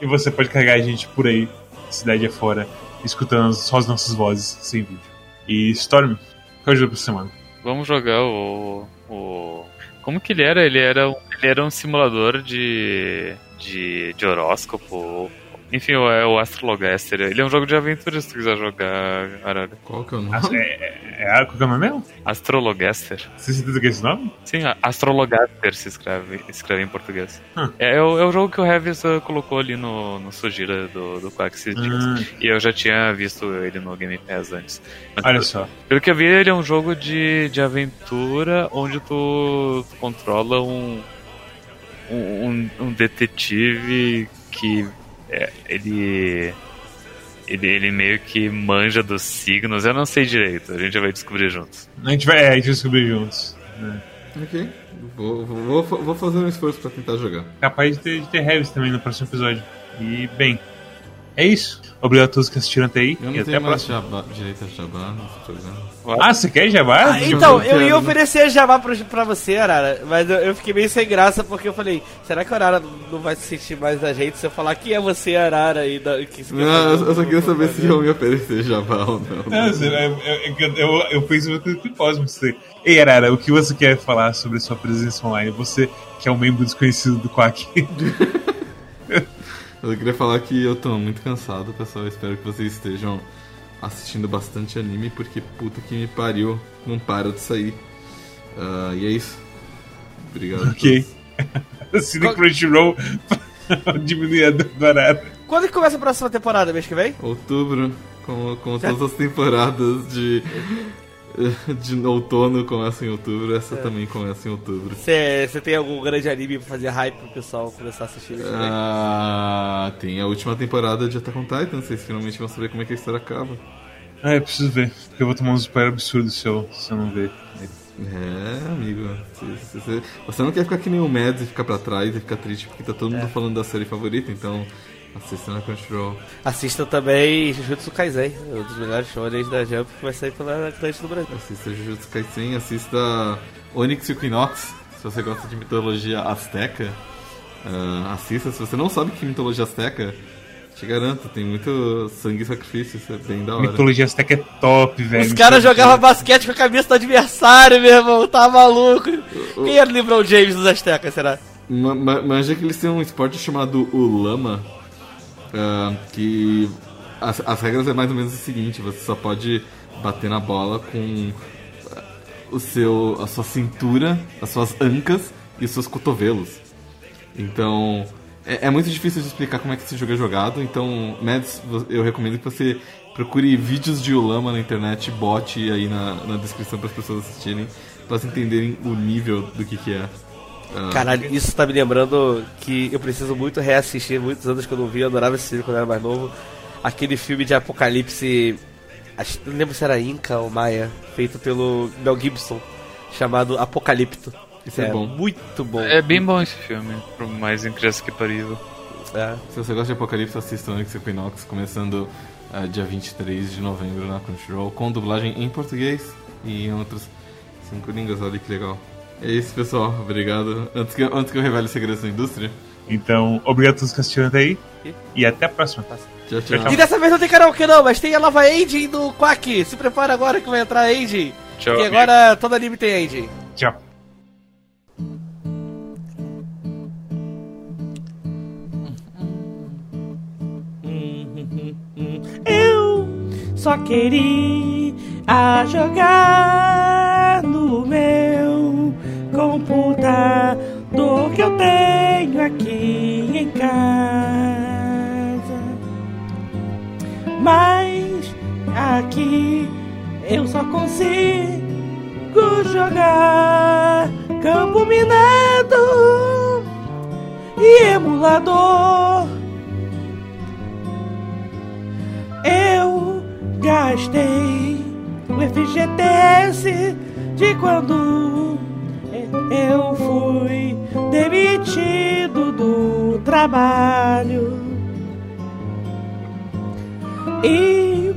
e você pode carregar a gente por aí, cidade afora, escutando só as nossas vozes, sem vídeo. E Storm, qual é o jogo por semana? Vamos jogar o, o. Como que ele era? Ele era, ele era um simulador de. de, de horóscopo. Enfim, é o Astrologaster. Ele é um jogo de aventura se tu quiser jogar, caralho. Qual que é o nome? Ah, É, é, é, qual que é o nome mesmo? Astrologaster. Você certeza que é esse nome? Sim, Astrologaster se escreve, escreve em português. Hum. É, é o, é o jogo que o Heavis uh, colocou ali no, no Sugira do, do Quack esses dias. Hum, E eu já tinha visto ele no Game Pass antes. Mas olha só. Pelo que eu vi, ele é um jogo de, de aventura onde tu, tu controla um, um, um detetive que é, ele, ele. Ele meio que manja dos signos. Eu não sei direito, a gente vai descobrir juntos. A gente vai, é, a gente vai descobrir juntos. né? Ok. Vou, vou, vou, fazer um esforço pra tentar jogar. Capaz de ter, de ter Heavis também no próximo episódio. E, bem, é isso. Obrigado a todos que assistiram até aí. Eu e não até a próxima. jabá, direito a jabá. Ah, você quer jabá? Ah, então, eu ia oferecer Jabá pra, pra você, Arara, mas eu, eu fiquei meio sem graça porque eu falei, será que a Arara não vai se sentir mais da gente se eu falar quem é você, Arara? E da, que Não, eu, eu só queria saber se iam me oferecer jabá ou não. Não, você- é- é- é que eu, eu, eu fiz uma coisa que posso você. Ei, Arara, o que você quer falar sobre a sua presença online? Você que é um membro desconhecido do Quack. Eu queria falar que eu tô muito cansado, pessoal. Espero que vocês estejam assistindo bastante anime, porque puta que me pariu, não para de sair. Ah, e é isso. Obrigado. ok. todos. Assine Crunchyroll diminuir a Arara. Quando que começa a próxima temporada, mês que vem? Outubro, como, como todas as temporadas de, de outono começam em outubro, essa também começa em outubro. Você tem algum grande anime pra fazer hype pro pessoal começar a assistir? Ah, tem a última temporada de Attack on Titan, vocês finalmente vão saber como é que a história acaba. Ah, eu preciso ver. Porque eu vou tomar um spoiler absurdo se eu, se eu não ver. É, amigo. se- Você não quer ficar que nem o Mads e ficar pra trás e ficar triste porque tá todo mundo falando da série favorita, então assista na Crunchyroll. Assistam também Jujutsu Kaisen, um dos melhores shows da Jump que vai sair pela Atlântica do Brasil. Assista Jujutsu Kaisen, assista Onyx e Equinox, se você gosta de mitologia azteca. ah, assista, se você não sabe que é mitologia azteca, te garanto, tem muito sangue e sacrifício, isso é bem da hora. Mitologia Azteca é top, velho. Os caras jogavam basquete com a cabeça do adversário, meu irmão, tá maluco. Quem era o LeBron James dos Aztecas, será? Ma- ma- Manja que eles têm um esporte chamado o Lama, ah, que as, as regras é mais ou menos o seguinte, você só pode bater na bola com ah, o seu, a sua cintura, as suas ancas e os seus cotovelos. Então, é, é muito difícil de explicar como é que esse jogo é jogado, então, Mads, eu recomendo que você procure vídeos de Ulama na internet bote aí na, na descrição para as pessoas assistirem, para elas entenderem o nível do que, que é. Uh, Caralho, isso tá me lembrando que eu preciso muito reassistir, muitos anos que eu não vi, eu adorava esse filme quando eu era mais novo. Aquele filme de apocalipse, acho, não lembro se era Inca ou Maia, feito pelo Mel Gibson, chamado Apocalipto. Isso é, é bom. Muito bom. É bem bom esse filme, por mais incrível que parível. É. Se você gosta de Apocalipse, assista Onyx Equinox, começando uh, dia 23 de novembro na Crunchyroll, com dublagem em português e em outras cinco línguas. Olha que legal. É isso, pessoal. Obrigado. Antes que, antes que eu revele segredos da indústria. Então, obrigado a todos que assistiram até aí. E até a próxima. Tchau, tchau. E dessa vez não tem karaokê não, mas tem a nova engine do Quack. Se prepara agora que vai entrar a engine. Tchau. Que agora todo anime tem engine. Tchau. Só queria jogar no meu computador que eu tenho aqui em casa. Mas aqui eu só consigo jogar campo minado e emulador. Eu gastei o FGTS de quando eu fui demitido do trabalho. E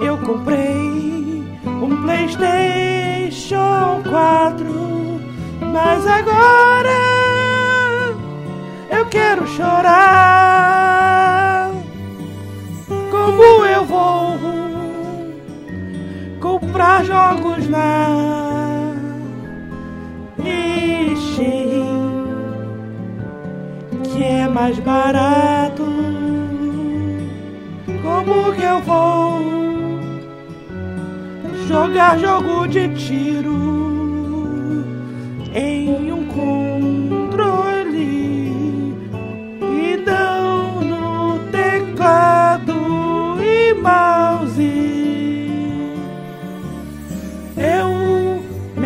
eu comprei um PlayStation 4, mas agora eu quero chorar. Como eu vou comprar jogos na Steam, que é mais barato. Como que eu vou jogar jogo de tiro em um controle e não no teclado e mouse?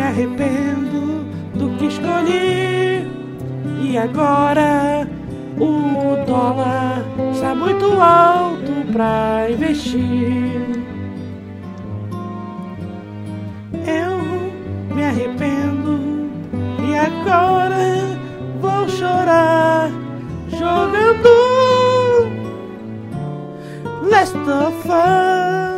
arrependo do que escolhi. E agora o dólar está muito alto para investir. Eu me arrependo e agora vou chorar jogando Last of Us.